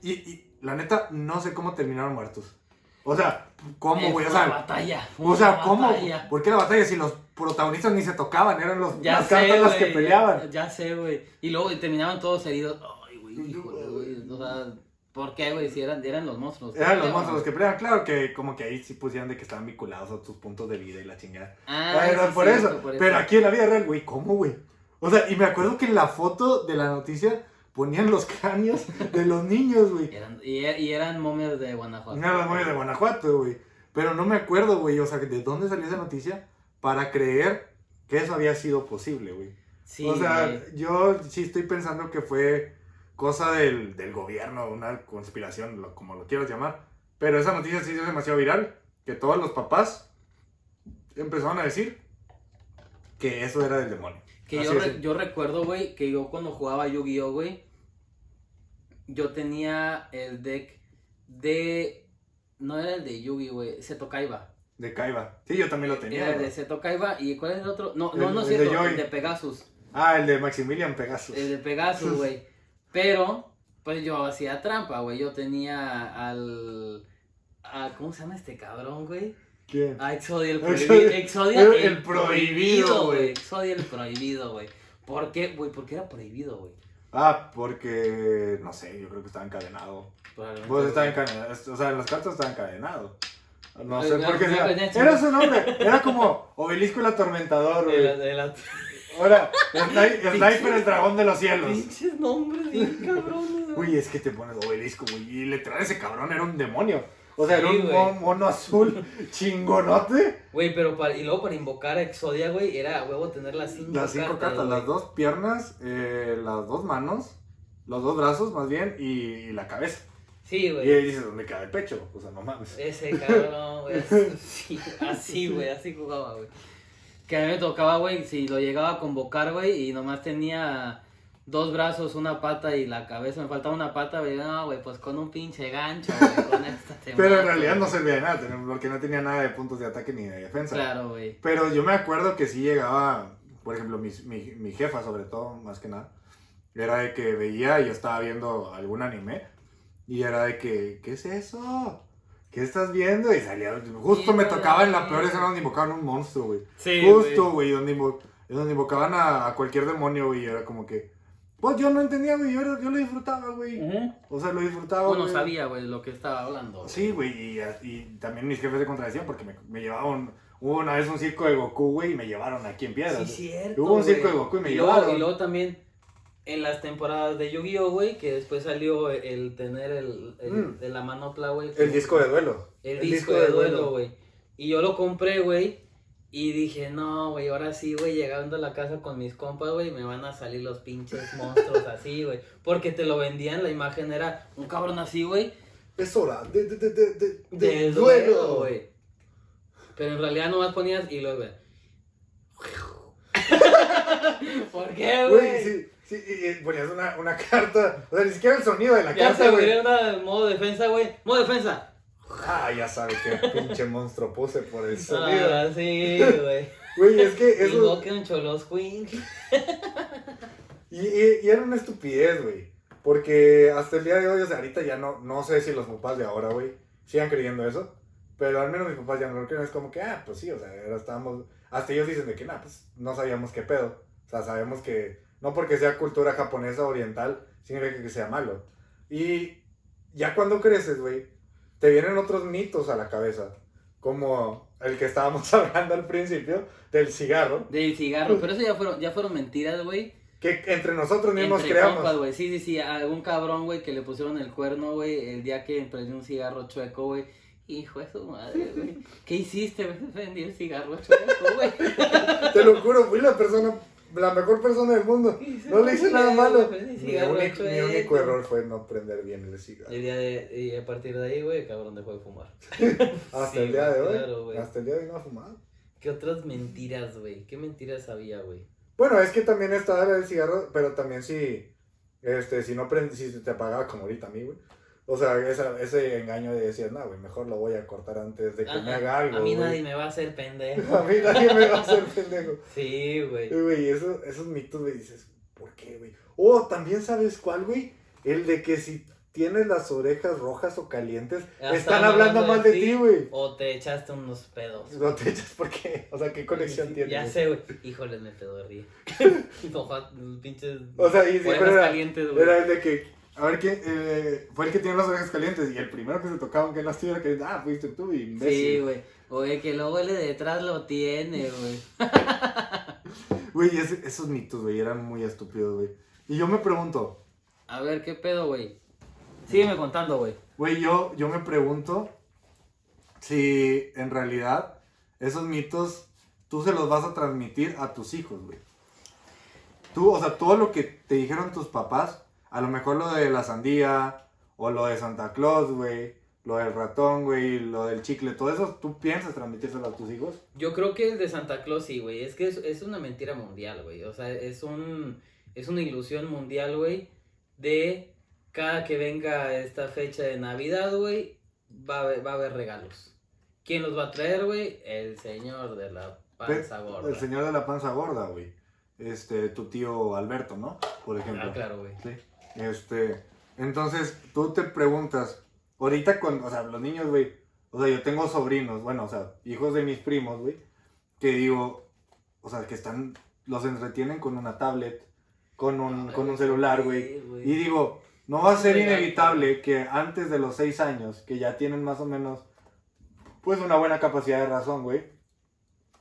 Y, y la neta, no sé cómo terminaron muertos. O sea, ¿cómo, güey? O sea, batalla. o sea, ¿cómo? batalla. ¿Por qué la batalla si los protagonistas ni se tocaban? Eran los, Ya las sé, cartas las que peleaban. Ya sé, güey. Y luego terminaban todos heridos. Ay, güey, híjole, güey. O sea, ¿por qué, güey? Si eran, eran los monstruos. Eran los monstruos los que peleaban. Claro que como que ahí sí pusieron de que estaban vinculados a sus puntos de vida y la chingada. Ah, Era sí, por, eso. por Pero aquí en la vida real, güey, ¿cómo, güey? O sea, y me acuerdo que en la foto de la noticia ponían los cráneos de los niños, güey. Eran, y, y eran momias de Guanajuato. De las momias de Guanajuato, güey. Pero no me acuerdo, güey, o sea, de dónde salió esa noticia para creer que eso había sido posible, güey. Sí, o sea, güey. yo sí estoy pensando que fue cosa del, del gobierno, una conspiración, lo- como lo quieras llamar. Pero esa noticia sí es demasiado viral, que todos los papás empezaron a decir que eso era del demonio. Que Así yo, re- yo recuerdo, güey, que yo cuando jugaba Yu-Gi-Oh, güey, yo tenía el deck de... No era el de Yugi, güey, Seto Kaiba. De Kaiba. Sí, yo también lo tenía. Era el de Seto Kaiba. ¿Y cuál es el otro? No, no, El- no es el de el Pegasus. Ah, el de Maximilian Pegasus. El de Pegasus, güey. <laughs> Pero, pues yo hacía trampa, güey. Yo tenía al... a- ¿Cómo se llama este cabrón, güey? ¿Quién? A Exodia el prohibido. Exodia el el, prohibido, güey. Exodia el prohibido, güey. ¿Por qué, güey? ¿Por qué era prohibido, güey? Ah, porque, no sé, yo creo que estaba encadenado. Pues estaba encadenado, o sea, en las cartas estaba encadenado. No Eh, sé por qué Era su nombre, era como Obelisco el Atormentador, güey. Ahora, Sni- <laughs> Sniper el Dragón de los Cielos. Pinches nombres cabrones, güey. Uy, es que te pones Obelisco, güey. Y literal ese cabrón era un demonio. O sea, era un güey. mono azul <laughs> chingonote. Güey, pero para, y luego para invocar a Exodia, güey, era huevo tener las cinco Las cinco cartas, las dos piernas, eh, las dos manos, los dos brazos más bien y, y la cabeza. Sí, Y güey. ahí dices, ¿dónde queda el pecho? O sea, no mames. Ese cabrón, güey. <laughs> así- Sí, así, güey, así jugaba, güey. Que a mí me tocaba, güey, si lo llegaba a convocar, güey, y nomás tenía dos brazos, una pata y la cabeza, me faltaba una pata, güey, no, güey, pues con un pinche gancho, güey, con <laughs> esta te Pero en realidad no servía de nada, porque no tenía nada de puntos de ataque ni de defensa. Claro, güey. Pero yo me acuerdo que sí llegaba, por ejemplo, mi, mi, mi jefa sobre todo, más que nada, era de que veía, yo estaba viendo algún anime, y era de que, ¿qué es eso? ¿Qué estás viendo? Y salía, justo Sí, me tocaba en la peor escena donde invocaban un monstruo, güey. Sí, Justo, güey, donde, invo- donde invocaban a, a cualquier demonio, güey, y era como que, pues yo no entendía, güey, yo, yo lo disfrutaba, güey. O sea, lo disfrutaba, Uno güey. sabía, güey, lo que estaba hablando. Sí, güey, y, y también mis jefes se contradecían porque me, me llevaban, hubo una vez un circo de Goku, güey, y me llevaron aquí en Piedras. Sí, cierto. Hubo un circo de Goku y me luego, llevaron. y luego también en las temporadas de Yu-Gi-Oh, güey, que después salió el tener el, el Mm. de la manopla, güey. El disco de duelo. El, disco, de duelo, güey. Y yo lo compré, güey. Y dije, no, güey, ahora sí, güey, llegando a la casa con mis compas, güey, me van a salir los pinches monstruos así, güey. Porque te lo vendían, la imagen era un cabrón así, güey, Es hora de, de, de, de, de- de del duelo. güey. Pero en realidad nomás ponías y luego. <laughs> ¿Por qué, Güey, sí, sí, y, ponías una, una carta, o sea, ni siquiera el sonido de la Ya carta, se güey. güey. una modo defensa, güey. Modo defensa. Ah, ya sabe qué pinche monstruo puse por el sonido. Ah, sí, güey. <laughs> Güey, es que eso... Invoque un cholos queen. Y, y, y era una estupidez, güey. Porque hasta el día de hoy, o sea, ahorita ya no, no sé si los papás de ahora, güey, sigan creyendo eso. Pero al menos mis papás ya no lo creen. Es como que, ah, pues sí, o sea, ahora estábamos. Hasta ellos dicen de que, nah, pues no sabíamos qué pedo. O sea, sabemos que no porque sea cultura japonesa oriental, significa que sea malo. Y ya cuando creces, güey, te vienen otros mitos a la cabeza. Como el que estábamos <laughs> hablando al principio, del cigarro. Del cigarro. Pero eso ya fueron, ya fueron mentiras, güey. Que entre nosotros mismos Entre creamos. compas, güey. Sí, sí, sí. Algún cabrón, güey, que le pusieron el cuerno, güey, el día que prendió un cigarro chueco, güey. Hijo de su madre, güey. ¿Qué hiciste? Prendí el cigarro chueco, güey. <laughs> Te lo juro, fui la persona la mejor persona del mundo. No le hice nada malo. Mi único, mi chueco. único error fue no prender bien el cigarro. El día de, y a partir de ahí, güey, el cabrón dejó de fumar. <laughs> Hasta Sí, el día de hoy. claro, hasta el día de hoy no ha fumado. ¿Qué otras mentiras, güey? ¿Qué mentiras había, güey? Bueno, es que también estaba el cigarro, pero también si, este, si no prend, si te apagaba como ahorita a mí, güey. O sea, esa, ese engaño de decir, no, güey, mejor lo voy a cortar antes de que me haga algo. A mí güey". nadie me va a hacer pendejo. <laughs> A mí nadie me va a hacer pendejo. Sí, güey. Güey, eso, esos mitos, güey, dices, ¿por qué, güey? Oh, también sabes cuál, güey? El de que si tienes las orejas rojas o calientes, Ah, están hablando hablando mal de de ti. güey. O te echaste unos pedos. No te echas, ¿por qué? O sea, ¿qué conexión Sí, tiene? Ya sé, güey. Híjole, me pedorrí. <laughs> <laughs> Pinches. O sea, y orejas era, calientes, güey. era el de que, a ver, ¿quién, eh, fue el que tiene las orejas calientes y el primero que se tocaba aunque las tuviera que, ah, fuiste tú, imbécil. Sí, güey. Oye, que luego el de detrás lo tiene, güey. <laughs> Güey, esos mitos, güey, eran muy estúpidos, güey. Y yo me pregunto, A ver, ¿qué pedo, güey? Sígueme contando, güey. güey, yo, yo me pregunto si en realidad esos mitos tú se los vas a transmitir a tus hijos, güey. Tú, o sea, todo lo que te dijeron tus papás, a lo mejor lo de la sandía, o lo de Santa Claus, güey, lo del ratón, güey, lo del chicle, todo eso, ¿tú piensas transmitírselo a tus hijos? Yo creo que el de Santa Claus sí, güey. Es que es, es una mentira mundial, güey. O sea, es un es una ilusión mundial, güey, de cada que venga esta fecha de Navidad, güey, va a haber, va a haber regalos. ¿Quién los va a traer, güey? El señor de la panza gorda. El señor de la panza gorda, güey. Este, tu tío Alberto, ¿no? Por ejemplo. Ah, claro, güey. Sí. Este, entonces, tú te preguntas, ahorita con, o sea, los niños, güey, o sea, yo tengo sobrinos, bueno, o sea, hijos de mis primos, güey, que digo, o sea, que están, los entretienen con una tablet, con un, con un celular, güey. Y digo, no va a ser inevitable que antes de los seis años, que ya tienen más o menos, pues una buena capacidad de razón, güey,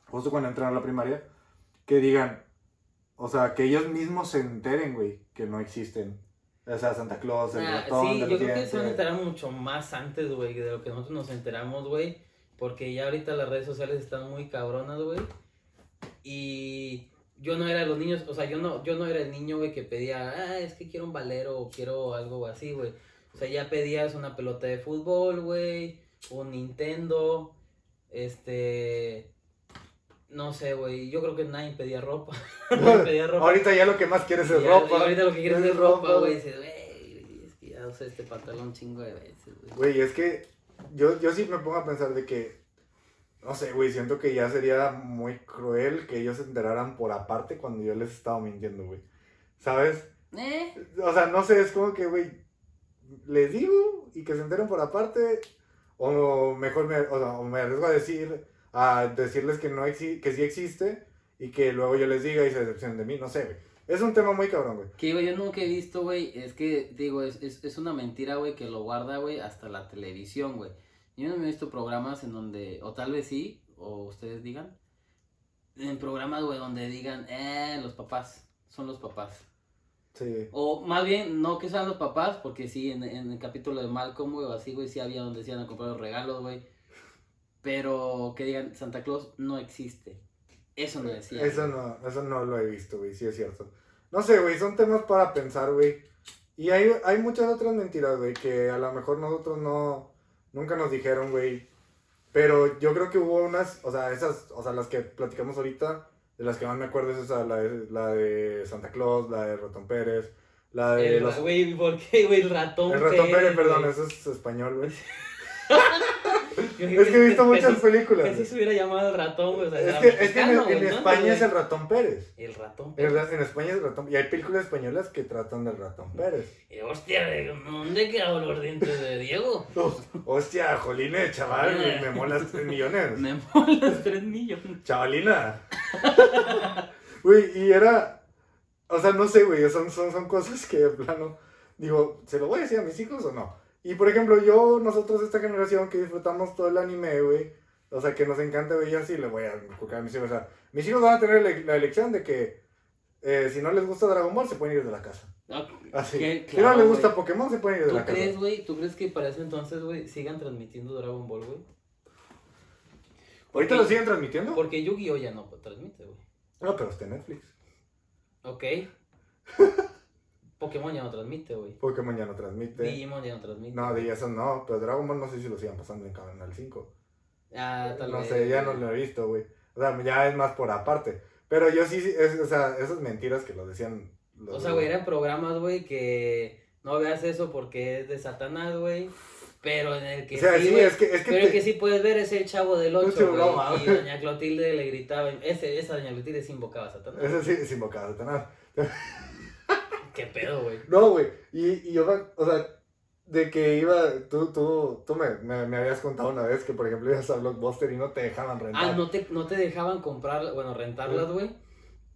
justo cuando entran a la primaria, que digan, o sea, que ellos mismos se enteren, güey, que no existen. O sea, Santa Claus, el Ah, ratón, sí, yo creo que se van a enterar mucho más antes, güey, de lo que nosotros nos enteramos, güey. Porque ya ahorita las redes sociales están muy cabronas, güey. Y yo no era de los niños, o sea, yo no, yo no era el niño, güey, que pedía, ah, es que quiero un valero o quiero algo así, güey. O sea, ya pedías una pelota de fútbol, güey, un Nintendo, este... No sé, güey, yo creo que nadie pedía ropa. <laughs> Nadie pedía ropa. Ahorita ya lo que más quieres es ya- ropa. ahorita lo que quieres es ropa, güey. Dices, güey, es que ya usé este pantalón un chingo de veces, güey. Güey, es que yo, yo sí me pongo a pensar de que, no sé, güey, siento que ya sería muy cruel que ellos se enteraran por aparte cuando yo les estaba mintiendo, güey. ¿Sabes? ¿Eh? O sea, no sé, es como que, güey, les digo y que se enteren por aparte, o mejor me, o sea, o me arriesgo a decir, a decirles que, no exi que sí existe y que luego yo les diga y se decepcionen de mí, no sé, güey. Es un tema muy cabrón, güey. Que, güey, yo nunca he visto, güey, es que, digo, es, es, es una mentira, güey, que lo guarda, güey, hasta la televisión, güey. Yo no me he visto programas en donde, o tal vez sí, o ustedes digan, en programas, güey, donde digan, eh, los papás, son los papás. Sí. O más bien, no que sean los papás, porque sí, en, en el capítulo de Malcolm, güey, o así, güey, sí había donde se iban a comprar los regalos, güey. Pero que digan, Santa Claus no existe. Eso no decía. Eso no, eso no lo he visto, güey, sí es cierto. No sé, güey, son temas para pensar, güey. Y hay, hay muchas otras mentiras, güey, que a lo mejor nosotros no, nunca nos dijeron, güey. Pero yo creo que hubo unas, o sea, esas, o sea, las que platicamos ahorita, de las que más me acuerdo es esa, la de, la de Santa Claus, la de Ratón Pérez, la de El, los... Güey, ¿por qué, güey? El ratón. El Ratón Pérez, perdón, güey. eso es español, güey. <laughs> Yo Es que he visto muchas películas. Sí se hubiera llamado el ratón. O sea, Es que, es que en. España es el Ratón Pérez. El ratón En, Pérez. en España es el ratón. Y hay películas españolas que tratan del ratón Pérez. Y, hostia, ¿de ¿dónde quedaron los dientes de Diego? Hostia, jolines, chaval, me molas 3 millones. <laughs> Me molas 3 millones. Chavalina. <laughs> Güey, y era. O sea, no sé, güey, son, son, son cosas que de plano. Digo, ¿se lo voy a decir a mis hijos o no? Y por ejemplo, yo, nosotros, esta generación que disfrutamos todo el anime, güey. O sea, que nos encanta ver así, le voy a inculcar a mis hijos. O sea, mis hijos van a tener la, la elección de que eh, si no les gusta Dragon Ball, se pueden ir de la casa. Ah, Así. que, si no claro, les gusta güey. Pokémon, se pueden ir de ¿Tú la casa. crees, güey? ¿Tú crees que para ese entonces, güey, sigan transmitiendo Dragon Ball, güey? ¿Ahorita lo siguen transmitiendo? Porque Yu-Gi-Oh ya no transmite, güey. No, pero está en Netflix. Ok. <laughs> Pokémon ya no transmite, güey. Pokémon ya no transmite. Digimon ya no transmite. No, de eso no, pero Dragon Ball no sé si lo sigan pasando en Canal 5. Ah, tal No vez. sé, ya no lo he visto, güey. O sea, ya es más por aparte. Pero yo sí, es- o sea, esas mentiras que lo decían. los- O sea, güey, eran programas, güey, que no veas eso porque es de Satanás, güey. Pero en el que O sea, sí, es que, es que, Pero el te- que sí puedes ver es el chavo del 8, Mucho güey. broma, y doña Clotilde le gritaba. Ese, esa doña Clotilde sí invocaba a Satanás. Eso sí es invocado a Satanás. Qué pedo, güey. No, güey. Y, y yo, o sea, de que iba, tú, tú, tú me, me, me habías contado una vez que, por ejemplo, ibas a Blockbuster y no te dejaban rentar. Ah, no te, no te dejaban comprar, bueno, rentarlas, güey.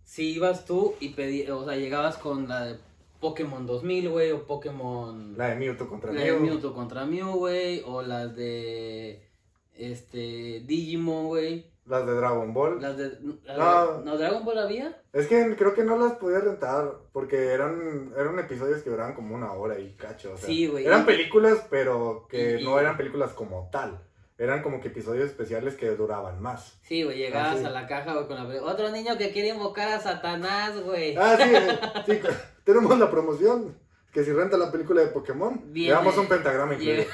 Si ibas tú y pedí, o sea, llegabas con la de Pokémon 2000, güey, o Pokémon... La de Mewtwo contra La de Mew. Mewtwo contra Mew, güey, o las de, este, Digimon, güey. Las de Dragon Ball. Las de... las No. de- ¿No Dragon Ball había? Es que creo que no las podías rentar porque eran, eran episodios que duraban como una hora y cacho. O sea, Sí, güey. Eran películas, pero que Y- no y- eran películas como tal. Eran como que episodios especiales que duraban más. Sí, güey, llegabas Ah, sí. a la caja, güey, con la... Otro niño que quiere invocar a Satanás, güey. Ah, sí, <laughs> sí, tenemos la promoción. Que si renta la película de Pokémon, le Viene- damos un pentagrama incluido.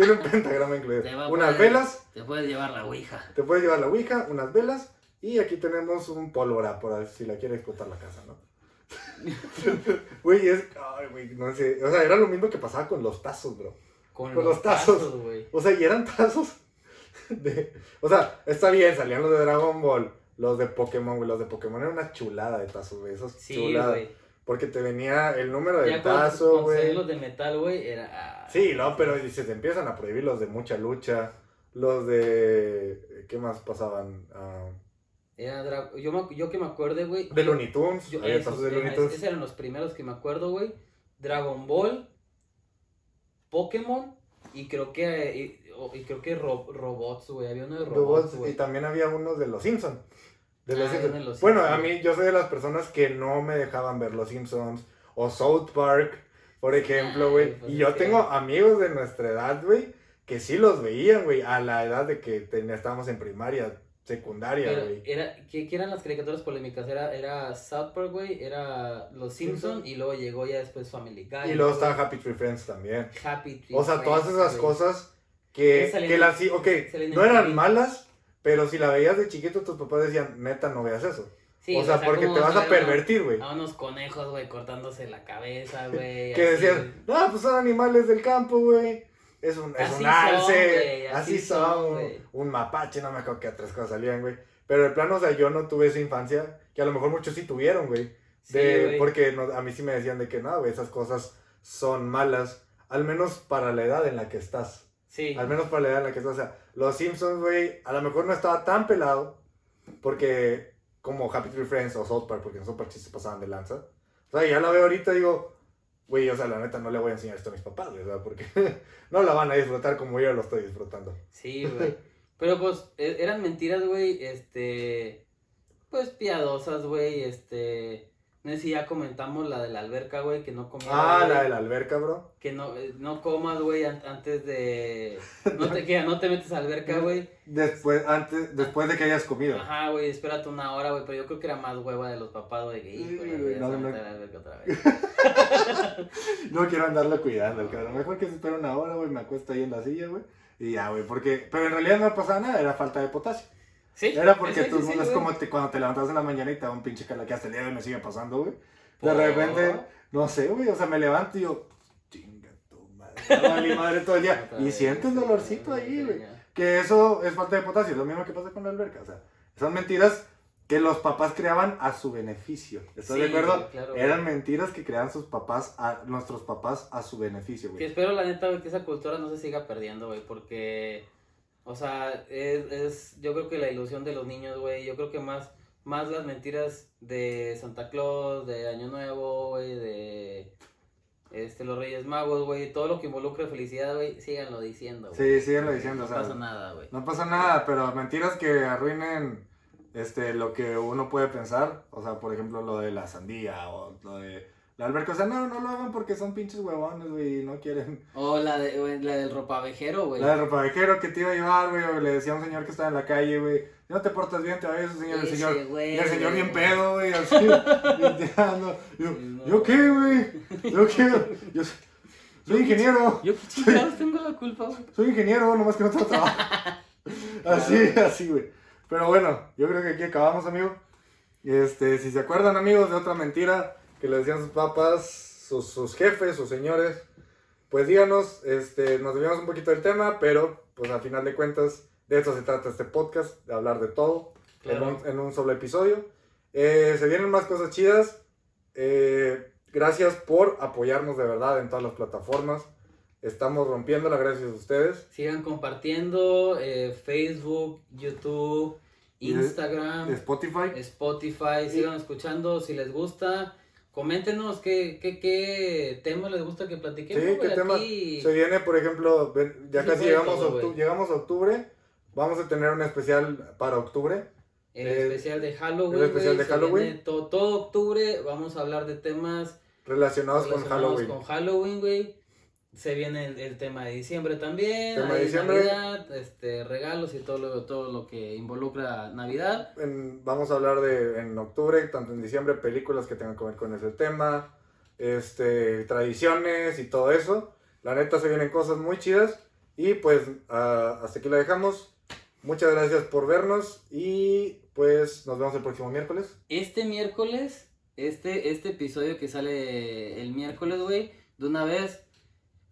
Tiene un pentagrama incluido. Te Unas velas, Te puedes llevar la ouija. te puedes llevar la Ouija, unas velas. Y aquí tenemos un pólvora por si la quieres explotar la casa, ¿no? <laughs> Güey, es. Ay, güey, no sé. O sea, era lo mismo que pasaba con los tazos, bro. Con, Con los, los tazos. güey. O sea, y eran tazos <laughs> de... O sea, está bien, salían los de Dragon Ball, los de Pokémon, güey. Los de Pokémon eran una chulada de tazos, güey. Esos Sí, chuladas. Porque te venía el número del Ya tazo, güey. los de metal, güey, era... Sí, no, pero se te empiezan a prohibir los de mucha lucha. Los de... ¿Qué más pasaban? Ah, Era dra- yo, me- yo que me acuerde, güey. de Looney Tunes. yo- Había esos, de Looney Tunes. esos eran los primeros que me acuerdo, güey. Dragon Ball, Pokémon y creo que y, y creo que ro- robots, güey. Había uno de robots, y también había unos de los Simpsons. De los Ah, Simpsons. los bueno, Simpsons. a mí yo soy de las personas que no me dejaban ver los Simpsons o South Park, por ejemplo, güey. Pues y yo que- tengo amigos de nuestra edad, güey, que sí los veían, güey, a la edad de que ten- estábamos en primaria, secundaria, güey. era, ¿qué, qué eran las caricaturas polémicas? Era, era South Park, güey, era Los Simpsons Simpson. y luego llegó ya después Family Guy. Y luego estaba Happy Tree Friends también. Happy Tree O sea, todas esas cosas que, Que las sí, ok, no eran malas, pero si la veías de chiquito, tus papás decían, neta, no veas eso. Sí, o sea, porque como te vas a pervertir, güey. A unos conejos, güey, cortándose la cabeza, <laughs> güey. Que decían, no, pues son animales del campo, güey. Es un, es Así un son, alce, así, así son, un mapache, no me acuerdo qué otras cosas salían, güey. Pero el plano, o sea, yo no tuve esa infancia, que a lo mejor muchos sí tuvieron, güey. Sí, De, porque no- a mí sí me decían de que no, güey, esas cosas son malas, al menos para la edad en la que estás. Sí. Al menos para la edad en la que estás. O sea, los Simpsons, güey, a lo mejor no estaba tan pelado, porque como Happy Tree Friends o South Park, porque en South Park sí se pasaban de lanza. O sea, ya la veo ahorita y digo, güey, o sea, la neta no le voy a enseñar esto a mis papás, güey, sea, porque <laughs> no la van a disfrutar como yo lo estoy disfrutando. Sí, güey. Pero pues e- eran mentiras, güey, este, pues piadosas, güey, este, no sé si ya comentamos la de la alberca, güey, que no comía. Ah, güey, la de la alberca, bro. Que no, eh, no comas, güey, an- antes de, no te, <laughs> que no te metes a alberca, güey. Después, antes, después de que hayas comido. Ajá, güey, espérate una hora, güey, pero yo creo que era más hueva de los papás, güey, que hijo, güey, no, no. la alberca otra vez. <laughs> No quiero andarlo cuidando, el cabrón. Mejor que se espera una hora, güey, me acuesto ahí en la silla, güey. Y ya, güey, porque... Pero en realidad no pasaba nada, era falta de potasio. Sí. Era porque tú, sí, es como te- cuando te levantas en la mañana y te da un pinche cala que hasta el día de hoy me sigue pasando, güey. De repente, no sé, güey, o sea, me levanto y yo, chinga tu madre, no valí <laughs> madre todo el día. Y sientes dolorcito ahí, güey. Que eso es falta de potasio, lo mismo que pasa con la alberca, o sea, son mentiras que los papás creaban a su beneficio. ¿Estás de acuerdo? güey. Eran mentiras que creaban sus papás, a nuestros papás a su beneficio, Que güey. espero, la neta, güey, que esa cultura no se siga perdiendo, güey, porque, o sea, es, es, yo creo que la ilusión de los niños, güey, yo creo que más, más las mentiras de Santa Claus, de Año Nuevo, güey, de, este, los Reyes Magos, güey, todo lo que involucre felicidad, güey, síganlo diciendo, güey. Sí, síguenlo diciendo, o No sea, pasa nada, güey. No pasa nada, pero mentiras que arruinen este lo que uno puede pensar, o sea, por ejemplo, lo de la sandía o lo de La alberca, o sea, no, no lo hagan porque son pinches huevones, güey, y no quieren. O la, de, la del ropavejero, güey. La del ropavejero que te iba a llevar, güey, o le decía a un señor que estaba en la calle, güey, no te portas bien, te va a ir señor, el señor, y el señor bien pedo, güey, así, limpiando. Yo, No. ¿yo qué, güey? ¿Yo qué? Yo soy ingeniero, <laughs> Yo qué chingados tengo la culpa, güey. soy ingeniero, nomás que no tengo trabajo. <laughs> Así, así, güey. Pero bueno, yo creo que aquí acabamos, amigo. Este, si se acuerdan, amigos, de otra mentira que le decían sus papás, sus, sus jefes, sus señores, pues díganos, este, nos desviamos un poquito del tema, pero pues al final de cuentas, de eso se trata este podcast, de hablar de todo Claro. en, un, en un solo episodio. Eh, se vienen más cosas chidas. Eh, gracias por apoyarnos de verdad en todas las plataformas. Estamos rompiéndola gracias a ustedes. Sigan compartiendo eh, Facebook, YouTube, Instagram, Spotify. Spotify. Sigan escuchando si les gusta. Coméntenos qué, qué, qué tema les gusta que platiquemos. Sí, ¿qué tema? aquí. Se viene, por ejemplo, ya casi llegamos, todo, a octu- güey. llegamos a octubre. Vamos a tener un especial para octubre. El Eh, especial de Halloween. el especial güey, de Halloween. viene to- todo octubre vamos a hablar de temas Relacionados, con relacionados Halloween. con Halloween, güey. Se viene el, el tema de diciembre también. Tema de diciembre. Navidad, este, regalos y todo lo, todo lo que involucra Navidad. En- vamos a hablar de en octubre, tanto en diciembre, películas que tengan que ver con ese tema, este, tradiciones y todo eso. La neta se vienen cosas muy chidas. Y pues ah, hasta aquí la dejamos. Muchas gracias por vernos y pues nos vemos el próximo miércoles. Este miércoles, este, este episodio que sale el miércoles, güey, de una vez,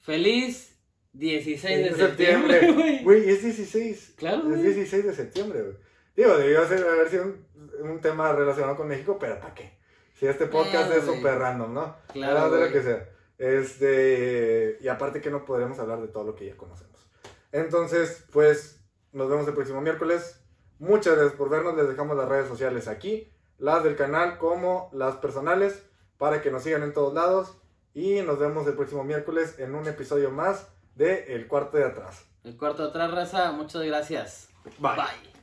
feliz 16 de septiembre, güey. Güey, es 16. Claro, Es güey. 16 de septiembre, güey. Digo, debió ser, haber sido un, un tema relacionado con México, pero ¿para qué? Si este podcast Eh, es güey. súper random, ¿no? Claro, Hablamos de lo que sea. Este, y aparte que no podremos hablar de todo lo que ya conocemos. Entonces, pues, nos vemos el próximo miércoles. Muchas gracias por vernos. Les dejamos las redes sociales aquí, las del canal como las personales, para que nos sigan en todos lados. Y nos vemos el próximo miércoles en un episodio más de El Cuarto de Atrás. El cuarto de atrás, raza, muchas gracias. Bye. Bye.